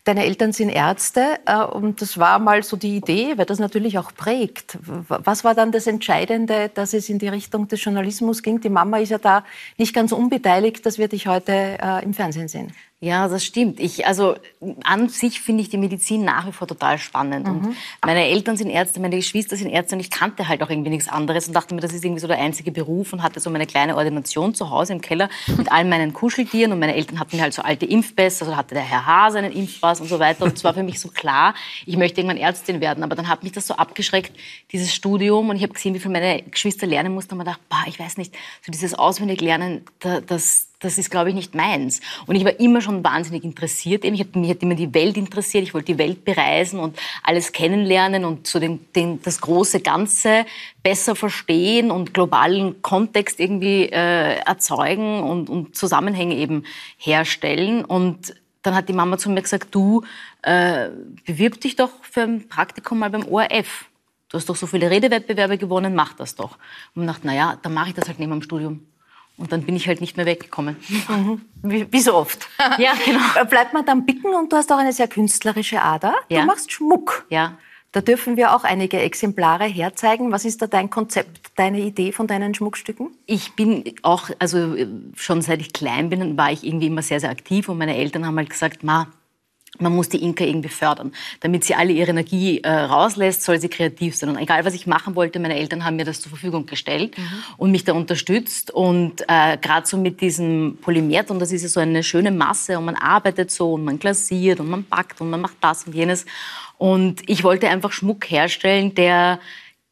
Deine Eltern sind Ärzte äh, und das war mal so die Idee, weil das natürlich auch prägt. Was war dann das Entscheidende, dass es in die Richtung des Journalismus ging? Die Mama ist ja da nicht ganz unbeteiligt, dass wir dich heute äh, im Fernsehen sehen. Ja, das stimmt. Ich, also an sich finde ich die Medizin nach wie vor total spannend. Mhm. Und meine Eltern sind Ärzte, meine Geschwister sind Ärzte und ich kannte halt auch irgendwie nichts anderes und dachte mir, das ist irgendwie so der einzige Beruf und hatte so meine kleine Ordination zu Hause im Keller mit all meinen Kuscheltieren und meine Eltern hatten halt so alte Impfpässe, also hatte der Herr H. seinen Impfpass und so weiter. Und es war für mich so klar, ich möchte irgendwann Ärztin werden. Aber dann hat mich das so abgeschreckt, dieses Studium und ich habe gesehen, wie viel meine Geschwister lernen mussten und mir gedacht, bah, ich weiß nicht, so dieses Auswendiglernen, das, das ist, glaube ich, nicht meins. Und ich war immer schon wahnsinnig interessiert. Eben, ich hab, mich hat immer die Welt interessiert. Ich wollte die Welt bereisen und alles kennenlernen und so den, den, das große Ganze besser verstehen und globalen Kontext irgendwie äh, erzeugen und, und Zusammenhänge eben herstellen. Und dann hat die Mama zu mir gesagt, du äh, bewirb dich doch für ein Praktikum mal beim ORF. Du hast doch so viele Redewettbewerbe gewonnen, mach das doch. Und ich dachte, na ja, dann mache ich das halt neben dem Studium. Und dann bin ich halt nicht mehr weggekommen. Mhm. Wie, wie, so oft. Ja, genau. Bleibt man dann bicken und du hast auch eine sehr künstlerische Ader. Ja. Du machst Schmuck. Ja. Da dürfen wir auch einige Exemplare herzeigen. Was ist da dein Konzept, deine Idee von deinen Schmuckstücken? Ich bin auch, also schon seit ich klein bin, war ich irgendwie immer sehr, sehr aktiv und meine Eltern haben halt gesagt, ma, man muss die Inka irgendwie fördern. Damit sie alle ihre Energie äh, rauslässt, soll sie kreativ sein. Und egal, was ich machen wollte, meine Eltern haben mir das zur Verfügung gestellt mhm. und mich da unterstützt. Und äh, gerade so mit diesem Polymert, und das ist ja so eine schöne Masse, und man arbeitet so, und man glasiert, und man backt, und man macht das und jenes. Und ich wollte einfach Schmuck herstellen, der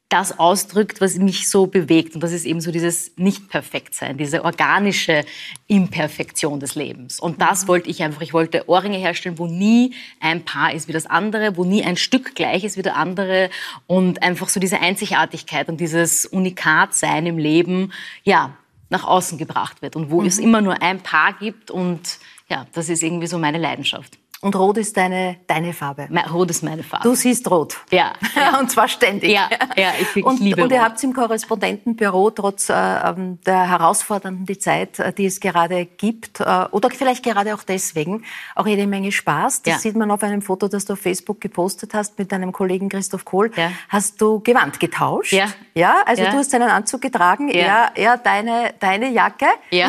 das ausdrückt, was mich so bewegt. Und das ist eben so dieses Nicht-Perfekt-Sein, diese organische Imperfektion des Lebens. Und das mhm. wollte ich einfach. Ich wollte Ohrringe herstellen, wo nie ein Paar ist wie das andere, wo nie ein Stück gleich ist wie der andere. Und einfach so diese Einzigartigkeit und dieses Unikat-Sein im Leben, ja, nach außen gebracht wird. Und wo mhm. es immer nur ein Paar gibt. Und ja, das ist irgendwie so meine Leidenschaft. Und rot ist deine, deine Farbe. Rot ist meine Farbe. Du siehst rot. Ja. ja. und zwar ständig. Ja, ja ich, ich und, liebe Und ihr habt im Korrespondentenbüro trotz äh, ähm, der herausfordernden Zeit, äh, die es gerade gibt, äh, oder vielleicht gerade auch deswegen, auch jede Menge Spaß. Das ja. sieht man auf einem Foto, das du auf Facebook gepostet hast mit deinem Kollegen Christoph Kohl. Ja. Hast du Gewand getauscht? Ja. Ja, also du hast seinen Anzug getragen, ja. er, er deine, deine Jacke. Ja.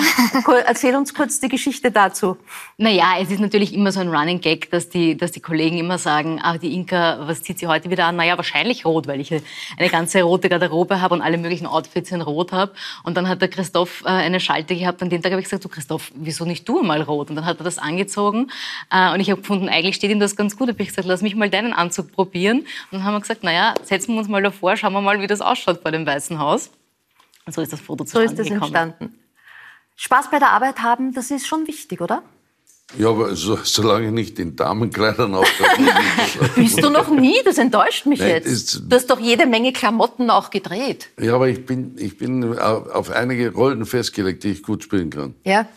Erzähl uns kurz die Geschichte dazu. Naja, es ist natürlich immer so ein Running Gag, dass die, dass die Kollegen immer sagen, ah, die Inka, was zieht sie heute wieder an? Naja, wahrscheinlich rot, weil ich eine ganze rote Garderobe habe und alle möglichen Outfits in rot habe. Und dann hat der Christoph äh, eine Schalte gehabt und den Tag habe ich gesagt, du Christoph, wieso nicht du mal rot? Und dann hat er das angezogen äh, und ich habe gefunden, eigentlich steht ihm das ganz gut. Da habe ich gesagt, lass mich mal deinen Anzug probieren. Und dann haben wir gesagt, naja, setzen wir uns mal davor, schauen wir mal, wie das ausschaut vor dem Weißen Haus. Und so ist das Foto zustande So ist das gekommen. entstanden. Spaß bei der Arbeit haben, das ist schon wichtig, oder? Ja, aber so, solange ich nicht in Damenkleidern auftauche. Bist du noch nie? Das enttäuscht mich Nein, jetzt. Du hast doch jede Menge Klamotten auch gedreht. Ja, aber ich bin, ich bin auf einige Rollen festgelegt, die ich gut spielen kann. Ja.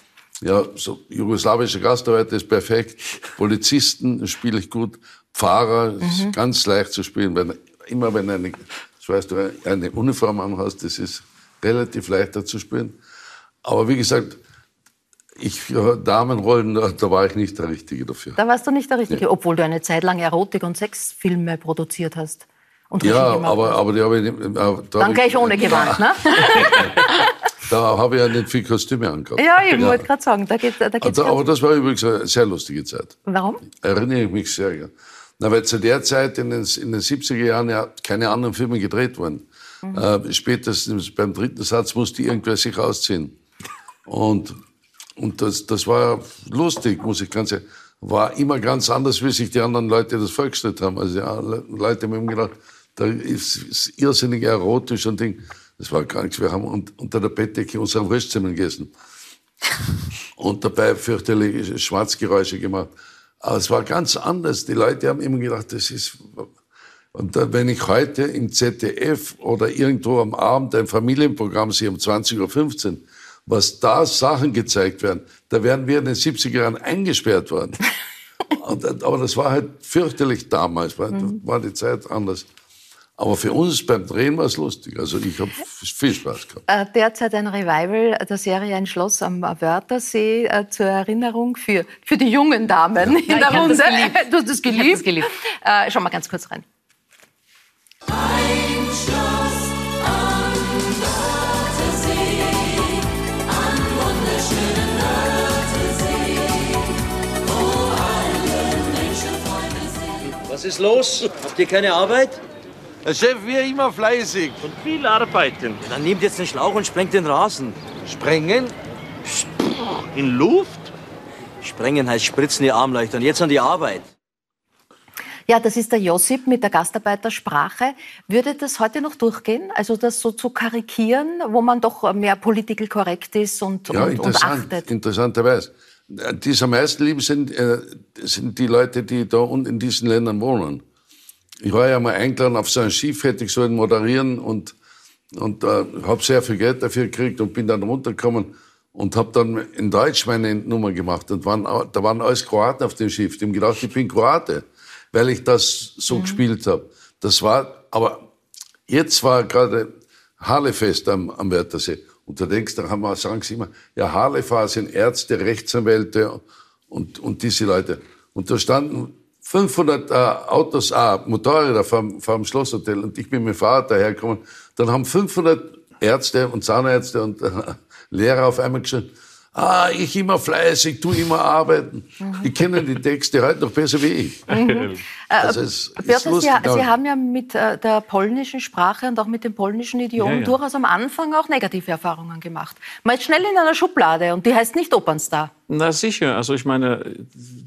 Ja, so jugoslawische Gastarbeiter ist perfekt. Polizisten spiele ich gut. Fahrer mhm. ist ganz leicht zu spielen. Weil immer wenn eine, das weißt du, eine Uniform anhast, das ist relativ leichter zu spielen. Aber wie gesagt, ich Damenrollen, da war ich nicht der Richtige dafür. Da warst du nicht der Richtige, nee. obwohl du eine Zeit lang Erotik- und Sexfilme produziert hast. Und ja, aber, aber die habe ich nicht. Da Dann gleich ohne Gewand, ne? da habe ich ja nicht viel Kostüme angehabt. Ja, ich ja. wollte gerade sagen, da geht da geht's also, Aber das war übrigens eine sehr lustige Zeit. Warum? Erinnere ich mich sehr gerne. Na, weil zu der Zeit in den, in den 70er Jahren ja keine anderen Filme gedreht wurden. Mhm. Äh, spätestens beim dritten Satz musste irgendwer sich ausziehen. Und, und das, das war lustig, muss ich ganz sagen. War immer ganz anders, wie sich die anderen Leute das vorgestellt haben. Also ja, Leute haben immer gedacht, da ist, ist irrsinnig erotisch und Ding. Das war gar nichts. Wir haben unter der Bettdecke unsere Wurstsemmeln gegessen. und dabei fürchterliche Schwarzgeräusche gemacht. Aber es war ganz anders. Die Leute haben immer gedacht, das ist. Und da, wenn ich heute im ZDF oder irgendwo am Abend ein Familienprogramm sehe um 20.15 Uhr, was da Sachen gezeigt werden, da wären wir in den 70er Jahren eingesperrt worden. Und, aber das war halt fürchterlich damals, war, mhm. war die Zeit anders. Aber für uns beim Drehen war es lustig. Also ich habe viel Spaß gehabt. Äh, derzeit ein Revival der Serie Ein Schloss am Wörthersee äh, zur Erinnerung für, für die jungen Damen ja. in ja, der Runde. Du hast das geliebt. Das geliebt. Äh, schau mal ganz kurz rein. Ein Schloss Was ist los? Habt ihr keine Arbeit? Der Chef, wir immer fleißig. Und viel arbeiten. Ja, dann nehmt jetzt den Schlauch und sprengt den Rasen. Sprengen? In Luft? Sprengen heißt spritzen die Armleuchter. Und jetzt an die Arbeit. Ja, das ist der Josip mit der Gastarbeitersprache. Würde das heute noch durchgehen? Also das so zu karikieren, wo man doch mehr political korrekt ist und, ja, und, interessant, und achtet? interessanterweise. Die es am meisten lieben sind, äh, sind die Leute, die da unten in diesen Ländern wohnen. Ich war ja mal eingeladen auf so ein Schiff, hätte ich sollen moderieren und, und äh, habe sehr viel Geld dafür gekriegt und bin dann runtergekommen und habe dann in Deutsch meine Nummer gemacht. Und waren, da waren alles Kroaten auf dem Schiff. Die haben gedacht, ich bin Kroate, weil ich das so mhm. gespielt habe. Das war, aber jetzt war gerade Harlefest am, am Wörthersee. Und da denkst du, da haben wir, sagen sie immer, ja, Harlefahrer sind Ärzte, Rechtsanwälte und, und diese Leute. Und da standen 500 äh, Autos, ah, Motorräder vom, vom Schlosshotel und ich bin mit dem Fahrrad dahergekommen. Dann haben 500 Ärzte und Zahnärzte und äh, Lehrer auf einmal geschrieben, ah, ich immer fleißig, du immer arbeiten. Mhm. Die kennen die Texte heute noch besser wie ich. Mhm. Also es, Bertha, Sie, Sie, haben ja mit äh, der polnischen Sprache und auch mit dem polnischen Idiom ja, ja. durchaus am Anfang auch negative Erfahrungen gemacht. Man ist schnell in einer Schublade und die heißt nicht Opernstar. Na sicher, also ich meine,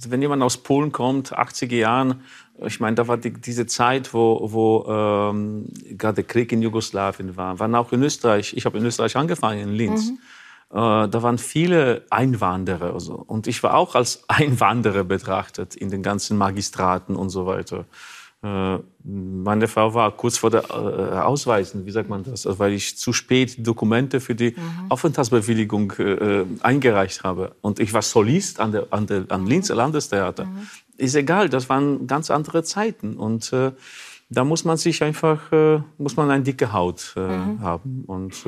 wenn jemand aus Polen kommt, 80er Jahren, ich meine, da war die, diese Zeit, wo, wo ähm, gerade der Krieg in Jugoslawien war, waren auch in Österreich. Ich habe in Österreich angefangen, in Linz. Mhm. Äh, da waren viele Einwanderer. Also. Und ich war auch als Einwanderer betrachtet in den ganzen Magistraten und so weiter. Äh, meine Frau war kurz vor der äh, Ausweisen, wie sagt man das, also weil ich zu spät Dokumente für die mhm. Aufenthaltsbewilligung äh, eingereicht habe. Und ich war Solist an der, an der, am Linzer Landestheater. Mhm. Ist egal, das waren ganz andere Zeiten. Und äh, da muss man sich einfach, äh, muss man eine dicke Haut mhm. haben. Und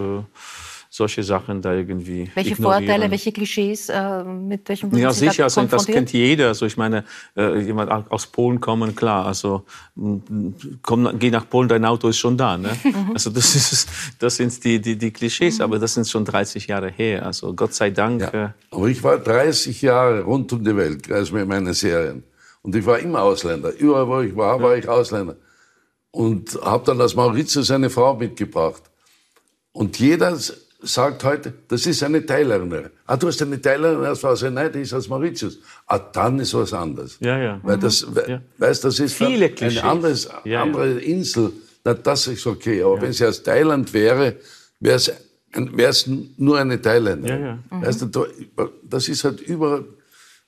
solche Sachen da irgendwie. Welche ignorieren. Vorteile, welche Klischees, äh, mit welchen Ja, sicher, also das kennt jeder. Also ich meine, äh, jemand aus Polen kommen, klar. Also komm, geh nach Polen, dein Auto ist schon da. Ne? Mhm. also das, ist, das sind die, die, die Klischees, mhm. aber das sind schon 30 Jahre her. Also Gott sei Dank. Ja. Äh, aber ich war 30 Jahre rund um die Welt, also mit meinen Serien. Und ich war immer Ausländer. Überall, wo ich war, war ich Ausländer. Und habe dann als Maurizio seine Frau mitgebracht. Und jeder sagt heute, das ist eine Thailänderin. Ah, du hast eine Thailänderin aus was? Nein, die ist aus Mauritius. Ah, dann ist was anderes. Ja, ja. Weil das, mhm. ja. weißt, das ist Viele eine anderes, ja, andere Insel. Na, das ist okay. Aber wenn sie aus Thailand wäre, wäre es wäre es nur eine Thailänderin. Ja, ja. Mhm. Weißt du, das ist halt überall,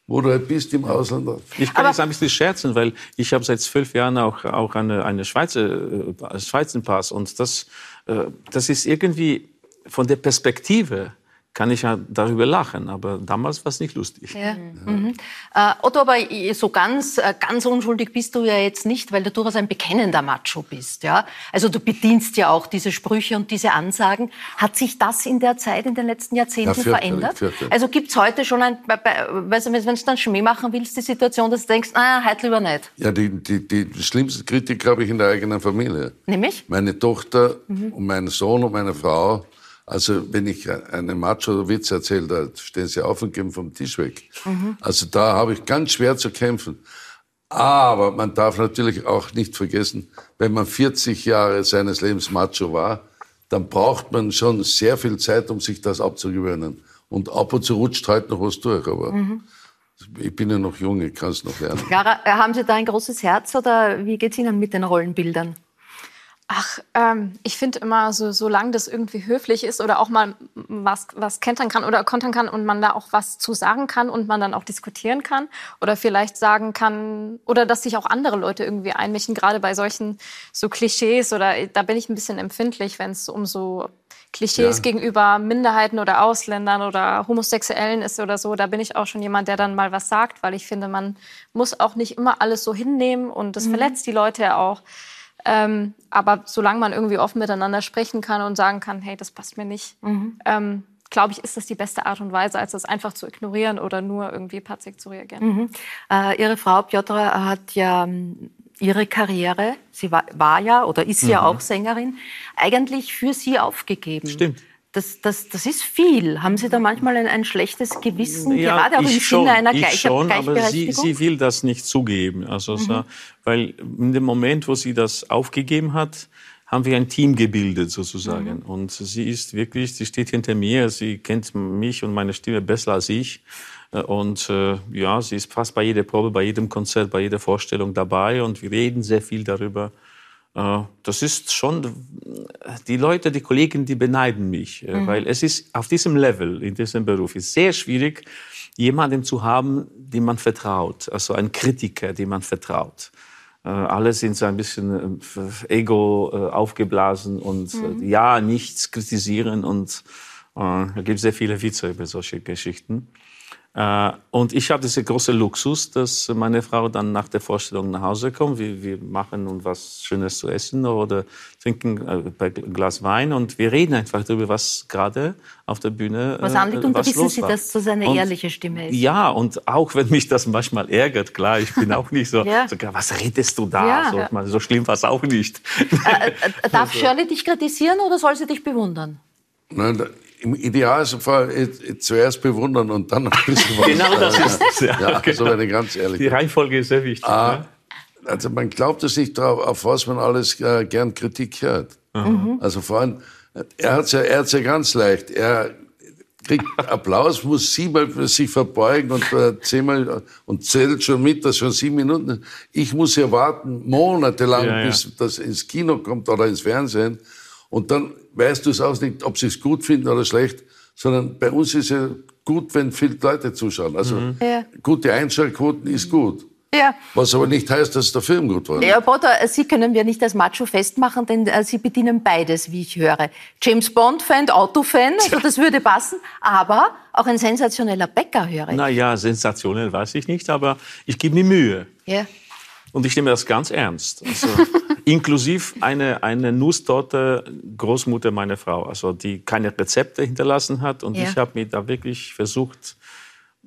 wo du halt bist im Ausland. Ich kann jetzt ein bisschen scherzen, weil ich habe seit zwölf Jahren auch, auch eine, eine Schweizer, äh, Schweizer Pass und das, äh, das ist irgendwie von der Perspektive kann ich ja darüber lachen. Aber damals war es nicht lustig. Ja. Mhm. Äh, Otto, aber so ganz, äh, ganz unschuldig bist du ja jetzt nicht, weil du durchaus ein bekennender Macho bist. Ja? Also du bedienst ja auch diese Sprüche und diese Ansagen. Hat sich das in der Zeit, in den letzten Jahrzehnten Ja, fürchterlich, verändert? fürchterlich. Also gibt es heute schon ein, weißt du, wenn du dann Schmäh machen willst, die Situation, dass du denkst, ah, heute lieber nicht. Ja, die, die, die schlimmste Kritik habe ich in der eigenen Familie. Nämlich? Meine Tochter und mein Sohn und meine Frau. Also wenn ich einen Macho oder Witz erzähle, da stehen sie auf und gehen vom Tisch weg. Also da habe ich ganz schwer zu kämpfen. Aber man darf natürlich auch nicht vergessen, wenn man 40 Jahre seines Lebens Macho war, dann braucht man schon sehr viel Zeit, um sich das abzugewöhnen. Und ab und zu rutscht halt noch was durch, aber ich bin ja noch jung, ich kann es noch lernen. Clara, äh, haben Sie da ein großes Herz oder wie geht's Ihnen mit den Rollenbildern? Ach, ähm, ich finde immer, so, solange das irgendwie höflich ist oder auch mal was, was kentern kann oder kontern kann und man da auch was zu sagen kann und man dann auch diskutieren kann oder vielleicht sagen kann oder dass sich auch andere Leute irgendwie einmischen, gerade bei solchen so Klischees oder da bin ich ein bisschen empfindlich, wenn es um so Klischees Ja. gegenüber Minderheiten oder Ausländern oder Homosexuellen ist oder so, da bin ich auch schon jemand, der dann mal was sagt, weil ich finde, man muss auch nicht immer alles so hinnehmen und das verletzt die Leute ja auch. Ähm, aber solange man irgendwie offen miteinander sprechen kann und sagen kann, hey, das passt mir nicht, ähm, glaube ich, ist das die beste Art und Weise, als das einfach zu ignorieren oder nur irgendwie patzig zu reagieren. Äh, Ihre Frau Piotr hat ja ähm, ihre Karriere, sie war, war ja oder ist ja auch Sängerin, eigentlich für Sie aufgegeben. Stimmt. Das, das, das ist viel. Haben Sie da manchmal ein, ein schlechtes Gewissen, gerade auch im ich Sinne einer ich Gleich schon, aber sie? Mhm. sie will das nicht zugeben. Also, so, weil in dem Moment, wo sie das aufgegeben hat, haben wir ein Team gebildet sozusagen. Mhm. Und sie ist wirklich, sie steht hinter mir, sie kennt mich und meine Stimme besser als ich. Äh, Und äh, ja, sie ist fast bei jeder Probe, bei jedem Konzert, bei jeder Vorstellung dabei und wir reden sehr viel darüber. Äh, Das ist schon, die Leute, die Kollegen, die beneiden mich, äh, weil es ist auf diesem Level, in diesem Beruf, ist sehr schwierig, jemanden zu haben, dem man vertraut, also ein Kritiker, dem man vertraut. Äh, Alle sind so ein bisschen ego aufgeblasen und äh, ja, nichts kritisieren und äh, da gibt es sehr viele Witze über solche Geschichten. Äh, Und ich habe diesen großen Luxus, dass meine Frau dann nach der Vorstellung nach Hause kommt. Wir, wir machen uns was Schönes zu essen oder trinken äh, ein Glas Wein und wir reden einfach darüber, was gerade auf der Bühne Was äh, anliegt, und da was wissen Sie, war. dass das eine Und- ehrliche Stimme ist. Ja, und auch wenn mich das manchmal ärgert, klar, ich bin auch nicht so, Ja. so was redest du da? Ja. so, meine, so schlimm war es auch nicht. Äh, äh, darf Shirley dich kritisieren oder soll sie dich bewundern? Nein, da- Im Idealfall äh, äh, zuerst bewundern und dann ein bisschen was. Genau das ist es. Ja, Ja, genau. so wenn ich ganz ehrlich Die. Reihenfolge ist sehr wichtig. Ah, ne? also man glaubt es nicht drauf, auf was man alles äh, gern Kritik hört. Also vor allem, äh, er hat's ja, er hat's ja ganz leicht. Er kriegt Applaus, muss siebenmal sich verbeugen und äh, zehnmal und zählt schon mit, dass schon sieben Minuten. Ich muss ja warten monatelang, Ja, ja. bis das ins Kino kommt oder ins Fernsehen. Und dann weißt du es auch nicht, ob sie es gut finden oder schlecht, sondern bei uns ist ja gut, wenn viele Leute zuschauen. Also Ja. gute Einschaltquoten ist gut. Ja. Was aber nicht heißt, dass der Film gut war. Herr Potter, Sie können wir nicht als Macho festmachen, denn äh, Sie bedienen beides, wie ich höre. James Bond-Fan, Auto-Fan, also das würde passen, aber auch ein sensationeller Bäcker, höre ich. Naja, sensationell weiß ich nicht, aber ich gebe mir Mühe. Ja. Und ich nehme das ganz ernst. Also, inklusiv eine, eine Nusstorte Großmutter meiner Frau, also die keine Rezepte hinterlassen hat. Und Ja. ich habe mir da wirklich versucht,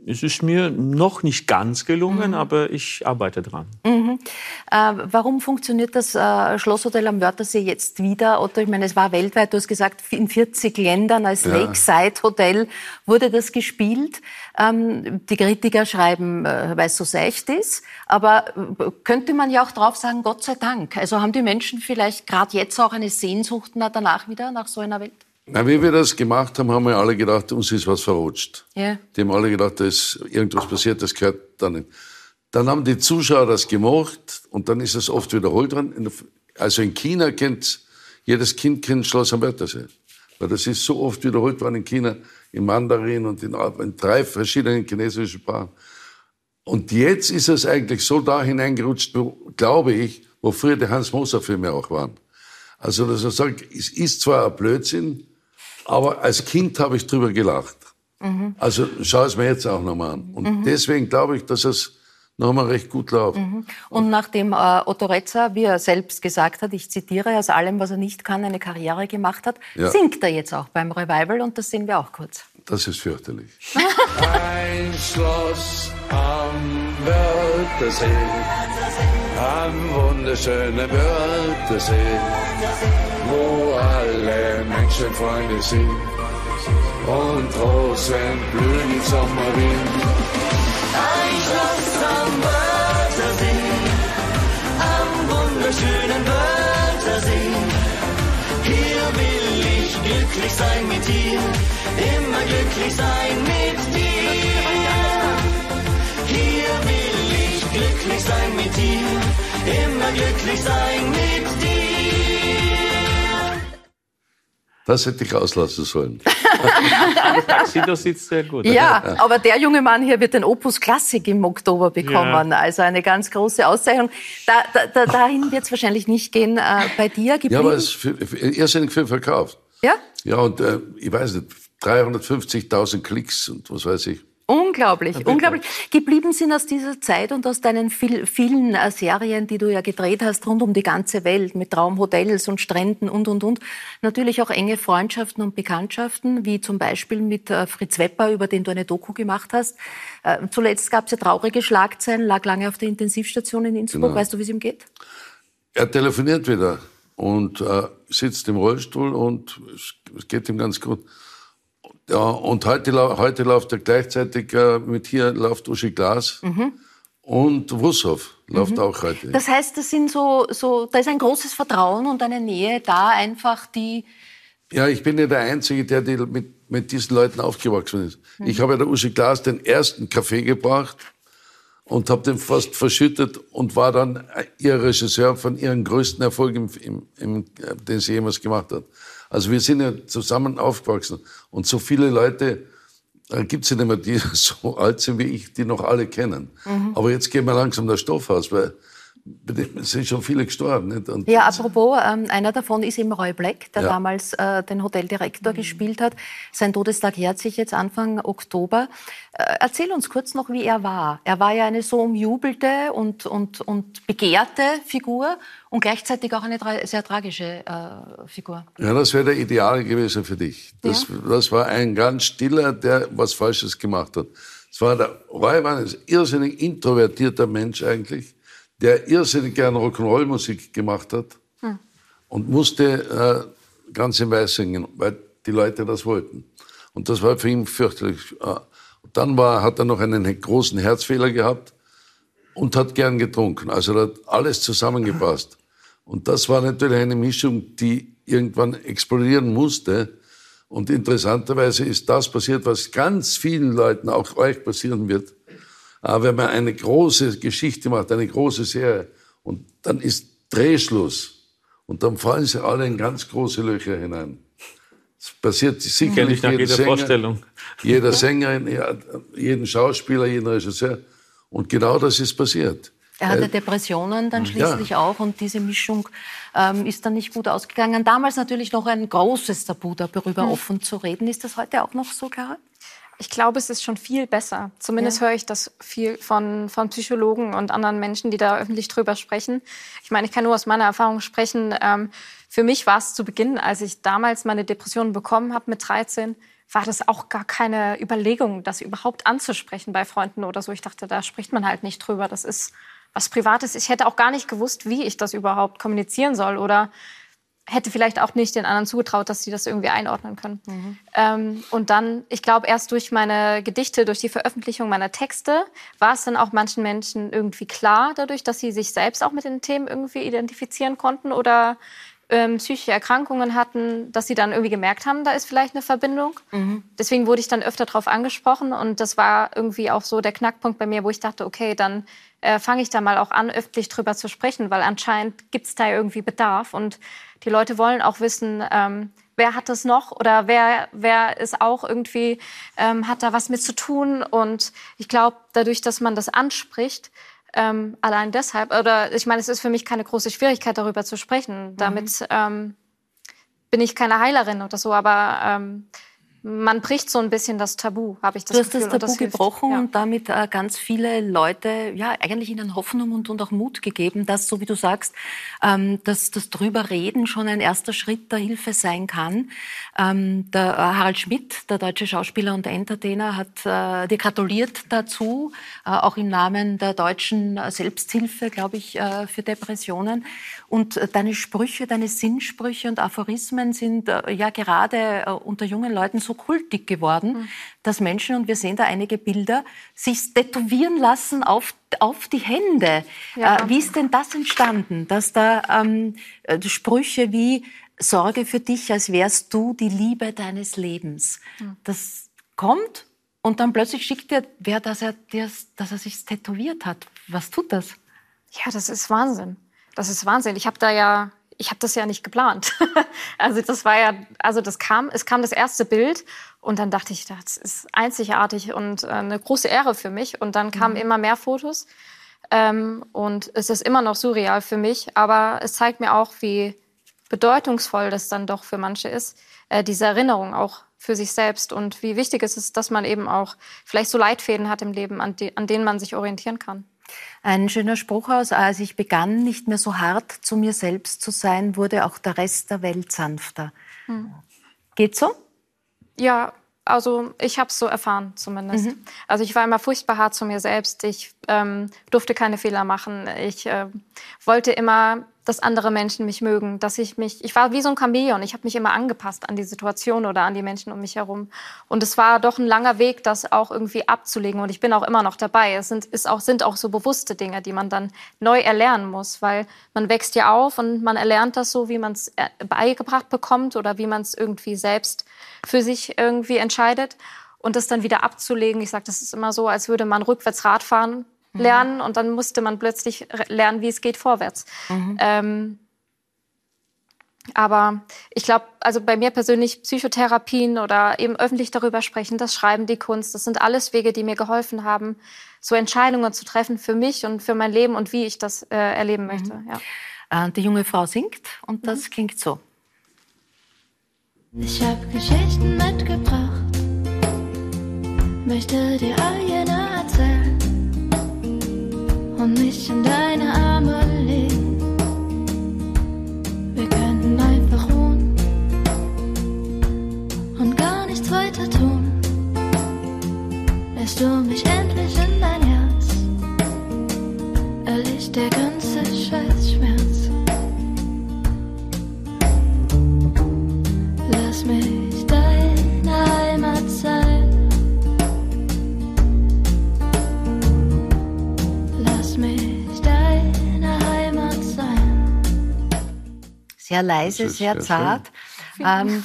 es ist mir noch nicht ganz gelungen, aber ich arbeite dran. Äh, warum funktioniert das äh, Schlosshotel am Wörthersee jetzt wieder? Otto, ich meine, es war weltweit, du hast gesagt, in 40 Ländern als Lakeside Hotel wurde das gespielt. Ähm, die Kritiker schreiben, äh, weil es so seicht ist. Aber äh, könnte man ja auch drauf sagen, Gott sei Dank. Also haben die Menschen vielleicht gerade jetzt auch eine Sehnsucht nach- danach wieder, nach so einer Welt? Na, wie wir das gemacht haben, haben wir alle gedacht, uns ist was verrutscht. Ja. Die haben alle gedacht, da ist irgendwas passiert, das gehört dann nicht. Dann haben die Zuschauer das gemacht und dann ist es oft wiederholt worden. Also in China kennt, jedes Kind kennt Schloss am Wörthersee. Weil das ist so oft wiederholt worden in China, in Mandarin und in, in drei verschiedenen chinesischen Sprachen. Und jetzt ist es eigentlich so da hineingerutscht, glaube ich, wo früher die Hans-Moser-Filme auch waren. Also, dass er sagt, es ist zwar ein Blödsinn, aber als Kind habe ich drüber gelacht. Mhm. Also schau es mir jetzt auch nochmal an. Und mhm. deswegen glaube ich, dass es nochmal recht gut läuft. Mhm. Und nachdem äh, Otto Retzer, wie er selbst gesagt hat, ich zitiere, aus allem, was er nicht kann, eine Karriere gemacht hat, ja. singt er jetzt auch beim Revival und das sehen wir auch kurz. Das ist fürchterlich. Ein Schloss am Wörthersee, am wunderschönen Wörthersee, wo alle Menschen Freunde sind und Rosen blühen im Sommerwind. Ein Schloss am Wörthersee, am wunderschönen Wörthersee. Hier will ich glücklich sein mit dir, immer glücklich sein mit dir. Hier will ich glücklich sein mit dir, immer glücklich sein mit dir. Das hätte ich auslassen sollen. aber Taxido sitzt sehr gut. Ja, aber der junge Mann hier wird den Opus Klassik im Oktober bekommen. Ja. Also eine ganz große Auszeichnung. Da, da, dahin wird es wahrscheinlich nicht gehen äh, bei dir. Geblieben? Ja, aber es ist irrsinnig viel verkauft. Ja? Ja, und äh, ich weiß nicht, 350.000 Klicks und was weiß ich. Unglaublich, unglaublich. Geblieben sind aus dieser Zeit und aus deinen viel, vielen äh, Serien, die du ja gedreht hast, rund um die ganze Welt, mit Traumhotels und Stränden und, und, und. Natürlich auch enge Freundschaften und Bekanntschaften, wie zum Beispiel mit äh, Fritz Wepper, über den du eine Doku gemacht hast. Äh, zuletzt gab es ja traurige Schlagzeilen, lag lange auf der Intensivstation in Innsbruck. Genau. Weißt du, wie es ihm geht? Er telefoniert wieder und äh, sitzt im Rollstuhl und es geht ihm ganz gut. Ja, und heute, heute läuft er gleichzeitig äh, mit hier läuft Uschi Glas. Mhm. Und Wussow läuft mhm. auch heute. Das heißt, das sind so, so, da ist ein großes Vertrauen und eine Nähe da, einfach die. Ja, ich bin ja der Einzige, der die mit, mit diesen Leuten aufgewachsen ist. Mhm. Ich habe ja der Uschi Glas den ersten Kaffee gebracht und habe den fast verschüttet und war dann ihr Regisseur von ihrem größten Erfolg, im, im, im, den sie jemals gemacht hat. Also wir sind ja zusammen aufgewachsen. Und so viele Leute äh, gibt es ja nicht mehr, die so alt sind wie ich, die noch alle kennen. Mhm. Aber jetzt gehen wir langsam der Stoff aus, weil es sind schon viele gestorben. Nicht? Und ja, apropos, ähm, einer davon ist eben Roy Black, der ja. damals äh, den Hoteldirektor mhm. gespielt hat. Sein Todestag jährt sich jetzt Anfang Oktober. Äh, erzähl uns kurz noch, wie er war. Er war ja eine so umjubelte und, und, und begehrte Figur und gleichzeitig auch eine tra sehr tragische äh, Figur. Ja, das wäre der Ideal gewesen für dich. Das, ja. das war ein ganz stiller, der was Falsches gemacht hat. Das war der Roy war ein irrsinnig introvertierter Mensch eigentlich der irrsinnig gern Rock'n'Roll-Musik gemacht hat hm. und musste äh, ganz im Weiß singen, weil die Leute das wollten. Und das war für ihn fürchterlich. Äh, dann war, hat er noch einen großen Herzfehler gehabt und hat gern getrunken. Also da hat alles zusammengepasst. Und das war natürlich eine Mischung, die irgendwann explodieren musste. Und interessanterweise ist das passiert, was ganz vielen Leuten, auch euch passieren wird. Aber wenn man eine große Geschichte macht, eine große Serie, und dann ist Drehschluss. Und dann fallen sie alle in ganz große Löcher hinein. Das passiert sicherlich jeder Sänger, Vorstellung. jeder Sängerin, jeden Schauspieler, jeden Regisseur. Und genau das ist passiert. Er hatte Depressionen dann schließlich ja. auch und diese Mischung ähm, ist dann nicht gut ausgegangen. Damals natürlich noch ein großes Tabu, darüber mhm. offen zu reden. Ist das heute auch noch so, Clara? Ich glaube, es ist schon viel besser. Zumindest ja. höre ich das viel von, von Psychologen und anderen Menschen, die da öffentlich drüber sprechen. Ich meine, ich kann nur aus meiner Erfahrung sprechen. Ähm, für mich war es zu Beginn, als ich damals meine Depression bekommen habe mit 13, war das auch gar keine Überlegung, das überhaupt anzusprechen bei Freunden oder so. Ich dachte, da spricht man halt nicht drüber. Das ist was Privates. Ich hätte auch gar nicht gewusst, wie ich das überhaupt kommunizieren soll oder hätte vielleicht auch nicht den anderen zugetraut, dass sie das irgendwie einordnen können. Mhm. Ähm, und dann, ich glaube, erst durch meine Gedichte, durch die Veröffentlichung meiner Texte, war es dann auch manchen Menschen irgendwie klar, dadurch, dass sie sich selbst auch mit den Themen irgendwie identifizieren konnten oder ähm, psychische Erkrankungen hatten, dass sie dann irgendwie gemerkt haben, da ist vielleicht eine Verbindung. Mhm. Deswegen wurde ich dann öfter darauf angesprochen und das war irgendwie auch so der Knackpunkt bei mir, wo ich dachte, okay, dann äh, fange ich da mal auch an, öffentlich drüber zu sprechen, weil anscheinend gibt es da irgendwie Bedarf und die Leute wollen auch wissen, ähm, wer hat das noch oder wer, wer ist auch irgendwie, ähm, hat da was mit zu tun. Und ich glaube, dadurch, dass man das anspricht, ähm, allein deshalb, oder ich meine, es ist für mich keine große Schwierigkeit, darüber zu sprechen. Damit mhm. ähm, bin ich keine Heilerin oder so, aber ähm, man bricht so ein bisschen das Tabu, habe ich das Du hast Gefühl. das und Tabu hilft. gebrochen Ja. und damit äh, ganz viele Leute ja eigentlich ihnen Hoffnung und, und auch Mut gegeben, dass, so wie du sagst, ähm, dass das drüber reden schon ein erster Schritt der Hilfe sein kann. Ähm, der äh, Harald Schmidt, der deutsche Schauspieler und Entertainer, hat äh, dir gratuliert dazu, äh, auch im Namen der deutschen äh, Selbsthilfe, glaube ich, äh, für Depressionen. Und äh, deine Sprüche, deine Sinnsprüche und Aphorismen sind äh, ja gerade äh, unter jungen Leuten so kultig geworden, dass Menschen, und wir sehen da einige Bilder, sich tätowieren lassen auf, auf die Hände. Ja. Wie ist denn das entstanden, dass da ähm, äh, Sprüche wie Sorge für dich, als wärst du die Liebe deines Lebens, das kommt und dann plötzlich schickt dir wer, dass er, dass er sich tätowiert hat. Was tut das? Ja, das ist Wahnsinn. Das ist Wahnsinn. Ich habe da ja, ich habe das ja nicht geplant. also das war ja, also das kam, es kam das erste Bild und dann dachte ich, das ist einzigartig und äh, eine große Ehre für mich. Und dann kamen immer mehr Fotos ähm, und es ist immer noch surreal für mich, aber es zeigt mir auch, wie bedeutungsvoll das dann doch für manche ist, äh, diese Erinnerung auch für sich selbst und wie wichtig es ist, dass man eben auch vielleicht so Leitfäden hat im Leben, an, die, an denen man sich orientieren kann. Ein schöner Spruch aus, als ich begann, nicht mehr so hart zu mir selbst zu sein, wurde auch der Rest der Welt sanfter. Geht so? Ja, also ich habe es so erfahren zumindest. Also ich war immer furchtbar hart zu mir selbst. Ich ähm, durfte keine Fehler machen. Ich äh, wollte immer, dass andere Menschen mich mögen, dass ich mich, ich war wie so ein Chamäleon. Ich habe mich immer angepasst an die Situation oder an die Menschen um mich herum. Und es war doch ein langer Weg, das auch irgendwie abzulegen. Und ich bin auch immer noch dabei. Es sind, ist auch, sind auch so bewusste Dinge, die man dann neu erlernen muss, weil man wächst ja auf und man erlernt das so, wie man es äh, beigebracht bekommt oder wie man es irgendwie selbst für sich irgendwie entscheidet. Und das dann wieder abzulegen, ich sage, das ist immer so, als würde man rückwärts Radfahren lernen und dann musste man plötzlich lernen, wie es geht vorwärts. Ähm, aber ich glaube, also bei mir persönlich Psychotherapien oder eben öffentlich darüber sprechen, das Schreiben, die Kunst, das sind alles Wege, die mir geholfen haben, so Entscheidungen zu treffen für mich und für mein Leben und wie ich das äh, erleben möchte. Ja. Äh, die junge Frau singt und das klingt so. Ich hab Geschichten mitgebracht, möchte dir eine erzählen und mich in deine Arme legen. Wir könnten einfach ruhen und gar nichts weiter tun. Lässt du mich endlich in dein Herz, erlischt der ganze Sehr leise, sehr sehr zart. Ähm,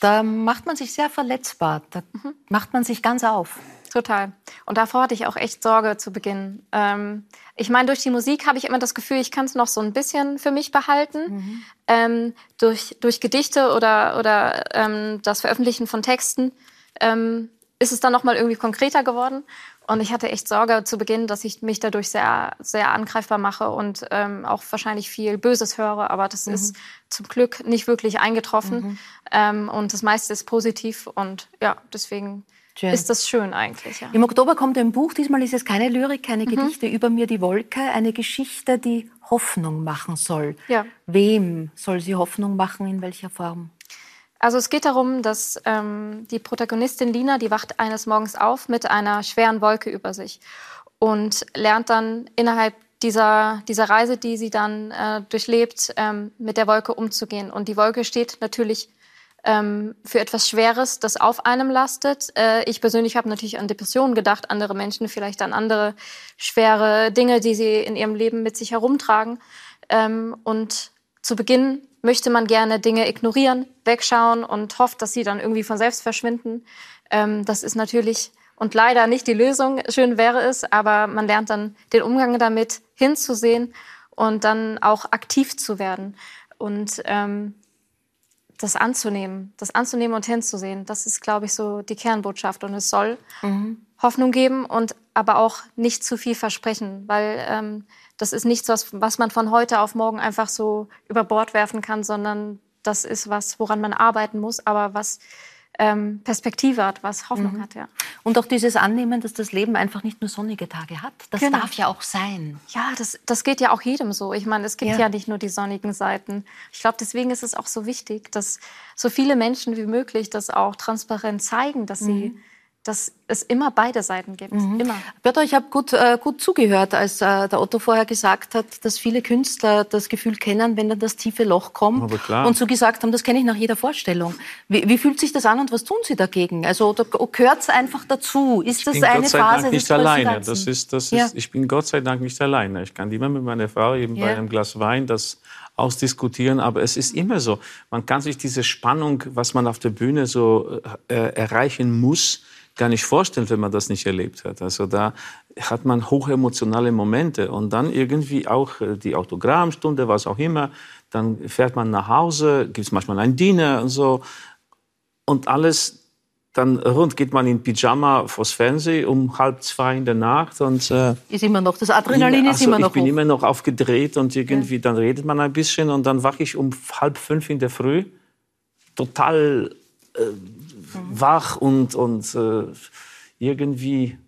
da macht man sich sehr verletzbar. Da macht man sich ganz auf. Total. Und davor hatte ich auch echt Sorge zu Beginn. Ähm, ich meine, durch die Musik habe ich immer das Gefühl, ich kann es noch so ein bisschen für mich behalten. Ähm, durch, durch Gedichte oder, oder ähm, das Veröffentlichen von Texten ähm, ist es dann noch mal irgendwie konkreter geworden. Und ich hatte echt Sorge zu Beginn, dass ich mich dadurch sehr, sehr angreifbar mache und ähm, auch wahrscheinlich viel Böses höre. Aber das ist zum Glück nicht wirklich eingetroffen. Ähm, und das meiste ist positiv. Und ja, deswegen Schön. ist das schön eigentlich. Ja. Im Oktober kommt ein Buch, diesmal ist es keine Lyrik, keine Gedichte, über mir die Wolke, eine Geschichte, die Hoffnung machen soll. Ja. Wem soll sie Hoffnung machen, in welcher Form? Also es geht darum, dass ähm, die Protagonistin Lina, die wacht eines Morgens auf mit einer schweren Wolke über sich und lernt dann innerhalb dieser, dieser Reise, die sie dann äh, durchlebt, ähm, mit der Wolke umzugehen. Und die Wolke steht natürlich ähm, für etwas Schweres, das auf einem lastet. Äh, ich persönlich habe natürlich an Depressionen gedacht, andere Menschen vielleicht an andere schwere Dinge, die sie in ihrem Leben mit sich herumtragen. Ähm, und zu Beginn möchte man gerne Dinge ignorieren, wegschauen und hofft, dass sie dann irgendwie von selbst verschwinden. Ähm, das ist natürlich und leider nicht die Lösung. Schön wäre es, aber man lernt dann den Umgang damit hinzusehen und dann auch aktiv zu werden und ähm, das anzunehmen, das anzunehmen und hinzusehen. Das ist, glaube ich, so die Kernbotschaft und es soll Hoffnung geben und aber auch nicht zu viel versprechen, weil ähm, das ist nichts, was, was man von heute auf morgen einfach so über Bord werfen kann, sondern das ist was, woran man arbeiten muss, aber was ähm, Perspektive hat, was Hoffnung hat, ja. Und auch dieses Annehmen, dass das Leben einfach nicht nur sonnige Tage hat. Das Genau. darf ja auch sein. Ja, das, das geht ja auch jedem so. Ich meine, es gibt Ja. ja, nicht nur die sonnigen Seiten. Ich glaube, deswegen ist es auch so wichtig, dass so viele Menschen wie möglich das auch transparent zeigen, dass sie, dass es immer beide Seiten gibt. Immer. Piotr, ich habe gut, äh, gut zugehört, als äh, der Otto vorher gesagt hat, dass viele Künstler das Gefühl kennen, wenn dann das tiefe Loch kommt. Aber klar. Und so gesagt haben, das kenne ich nach jeder Vorstellung. Wie, wie fühlt sich das an und was tun Sie dagegen? Also gehört es einfach dazu? Ist das Ich bin eine Gott sei Phase Dank nicht alleine. Das ist, das ist, Ja. Ich bin Gott sei Dank nicht alleine. Ich kann immer mit meiner Frau eben bei Ja. einem Glas Wein das ausdiskutieren. Aber es ist immer so. Man kann sich diese Spannung, was man auf der Bühne so äh, erreichen muss, gar nicht vorstellen, wenn man das nicht erlebt hat. Also da hat man hochemotionale Momente und dann irgendwie auch äh, die Autogrammstunde, was auch immer. Dann fährt man nach Hause, gibt es manchmal ein Dinner und so und alles dann rund geht man in Pyjama vors Fernsehen um halb zwei in der Nacht und äh, Ist immer noch, das Adrenalin ist also immer noch ich bin hoch. immer noch aufgedreht und irgendwie dann redet man ein bisschen und dann wache ich um halb fünf in der Früh total äh, wach und und äh, irgendwie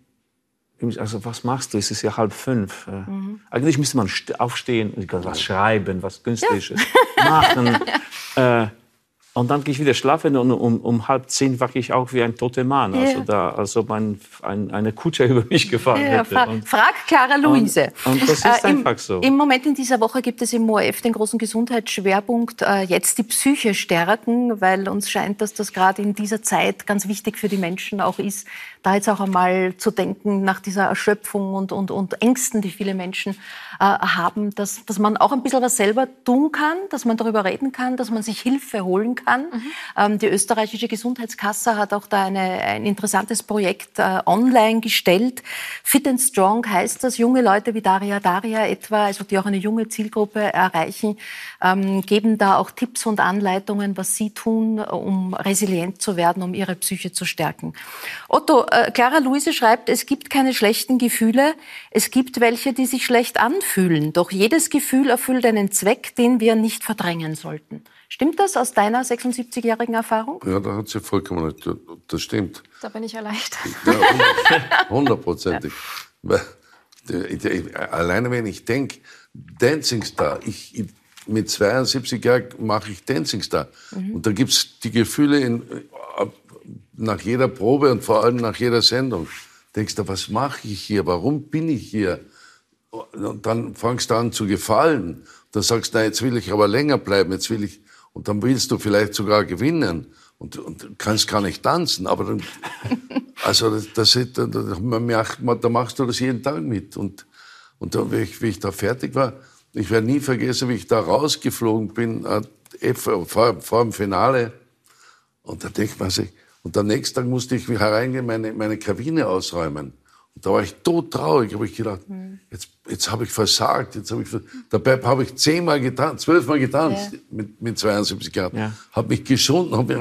also was machst du? Es ist ja halb fünf. Äh, Eigentlich müsste man st- aufstehen und was schreiben, was Künstlerisches machen. Äh, und dann gehe ich wieder schlafen und um, um halb zehn wache ich auch wie ein toter Mann. Also da, als ob ein, ein, eine Kutsche über mich gefahren Ja, hätte. fra Und- frag Clara Luise. und das ist Äh, im, einfach so. Im Moment in dieser Woche gibt es im ORF den großen Gesundheitsschwerpunkt äh, jetzt die Psyche stärken, weil uns scheint, dass das gerade in dieser Zeit ganz wichtig für die Menschen auch ist, da jetzt auch einmal zu denken nach dieser Erschöpfung und, und, und Ängsten, die viele Menschen äh, haben, dass, dass man auch ein bisschen was selber tun kann, dass man darüber reden kann, dass man sich Hilfe holen kann. Ähm, die österreichische Gesundheitskasse hat auch da eine, ein interessantes Projekt äh, online gestellt. Fit and Strong heißt das. Junge Leute wie Daria Daria etwa, also die auch eine junge Zielgruppe erreichen, ähm, geben da auch Tipps und Anleitungen, was sie tun, um resilient zu werden, um ihre Psyche zu stärken. Otto, äh, Clara Luise schreibt, es gibt keine schlechten Gefühle, es gibt welche, die sich schlecht anfühlen. Doch jedes Gefühl erfüllt einen Zweck, den wir nicht verdrängen sollten. Stimmt das aus deiner 76-jährigen Erfahrung? Ja, da hat sie vollkommen recht. Das stimmt. Da bin ich erleichtert. Ja, hundert- hundertprozentig. Der- Alleine wenn ich denke, Dancing Star, ich, ich, mit 72 Jahren mache ich Dancing Star. Und da gibt's die Gefühle in, ab- nach jeder Probe und vor allem nach jeder Sendung. Denkst du, was mache ich hier? Warum bin ich hier? Und dann fangst du an zu gefallen. Dann sagst du, jetzt will ich aber länger bleiben, jetzt will ich, und dann willst du vielleicht sogar gewinnen. Und, und kannst gar nicht tanzen, aber dann, also das, das, da, da, machst du das jeden Tag mit. Und, und dann, wie, ich, wie ich da fertig war, ich werde nie vergessen, wie ich da rausgeflogen bin, äh, vor, vor, vor dem Finale. Und da denkt man sich, und am nächsten Tag musste ich hereingehen, meine, meine Kabine ausräumen. Und da war ich todtraurig, habe ich gedacht, jetzt, jetzt habe ich versagt, jetzt habe ich, dabei habe ich zehnmal getanzt, zwölfmal getanzt mit, mit 72 Jahren, Ja. habe mich geschunden, hab mich,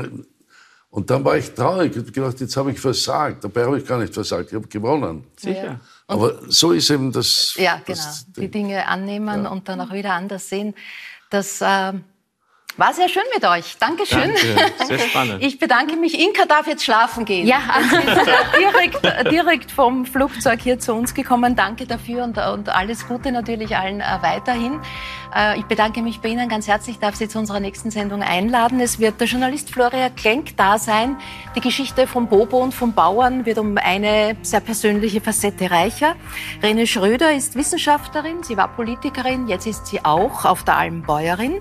und dann war ich traurig, ich habe gedacht, jetzt habe ich versagt, dabei habe ich gar nicht versagt, ich habe gewonnen. Sicher. Aber so ist eben das. Ja, genau. das Die Dinge annehmen und dann auch wieder anders sehen. Das äh, war sehr schön mit euch. Dankeschön. Danke, sehr spannend. Ich bedanke mich. Inka darf jetzt schlafen gehen. Ja. Ist direkt, direkt vom Flugzeug hier zu uns gekommen. Danke dafür und, und alles Gute natürlich allen äh, weiterhin. Äh, ich bedanke mich bei Ihnen ganz herzlich. Ich darf Sie zu unserer nächsten Sendung einladen. Es wird der Journalist Florian Klenk da sein. Die Geschichte vom Bobo und vom Bauern wird um eine sehr persönliche Facette reicher. Rene Schröder ist Wissenschaftlerin. Sie war Politikerin. Jetzt ist sie auch auf der Alm Bäuerin.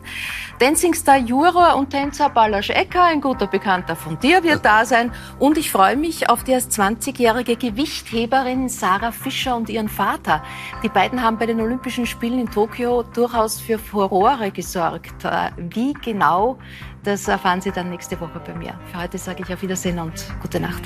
Dancingstar Juror und Tänzer Balasch Ecker, ein guter Bekannter von dir, wird da sein. Und ich freue mich auf die erst 20-jährige Gewichtheberin Sarah Fischer und ihren Vater. Die beiden haben bei den Olympischen Spielen in Tokio durchaus für Furore gesorgt. Wie genau, das erfahren Sie dann nächste Woche bei mir. Für heute sage ich auf Wiedersehen und gute Nacht.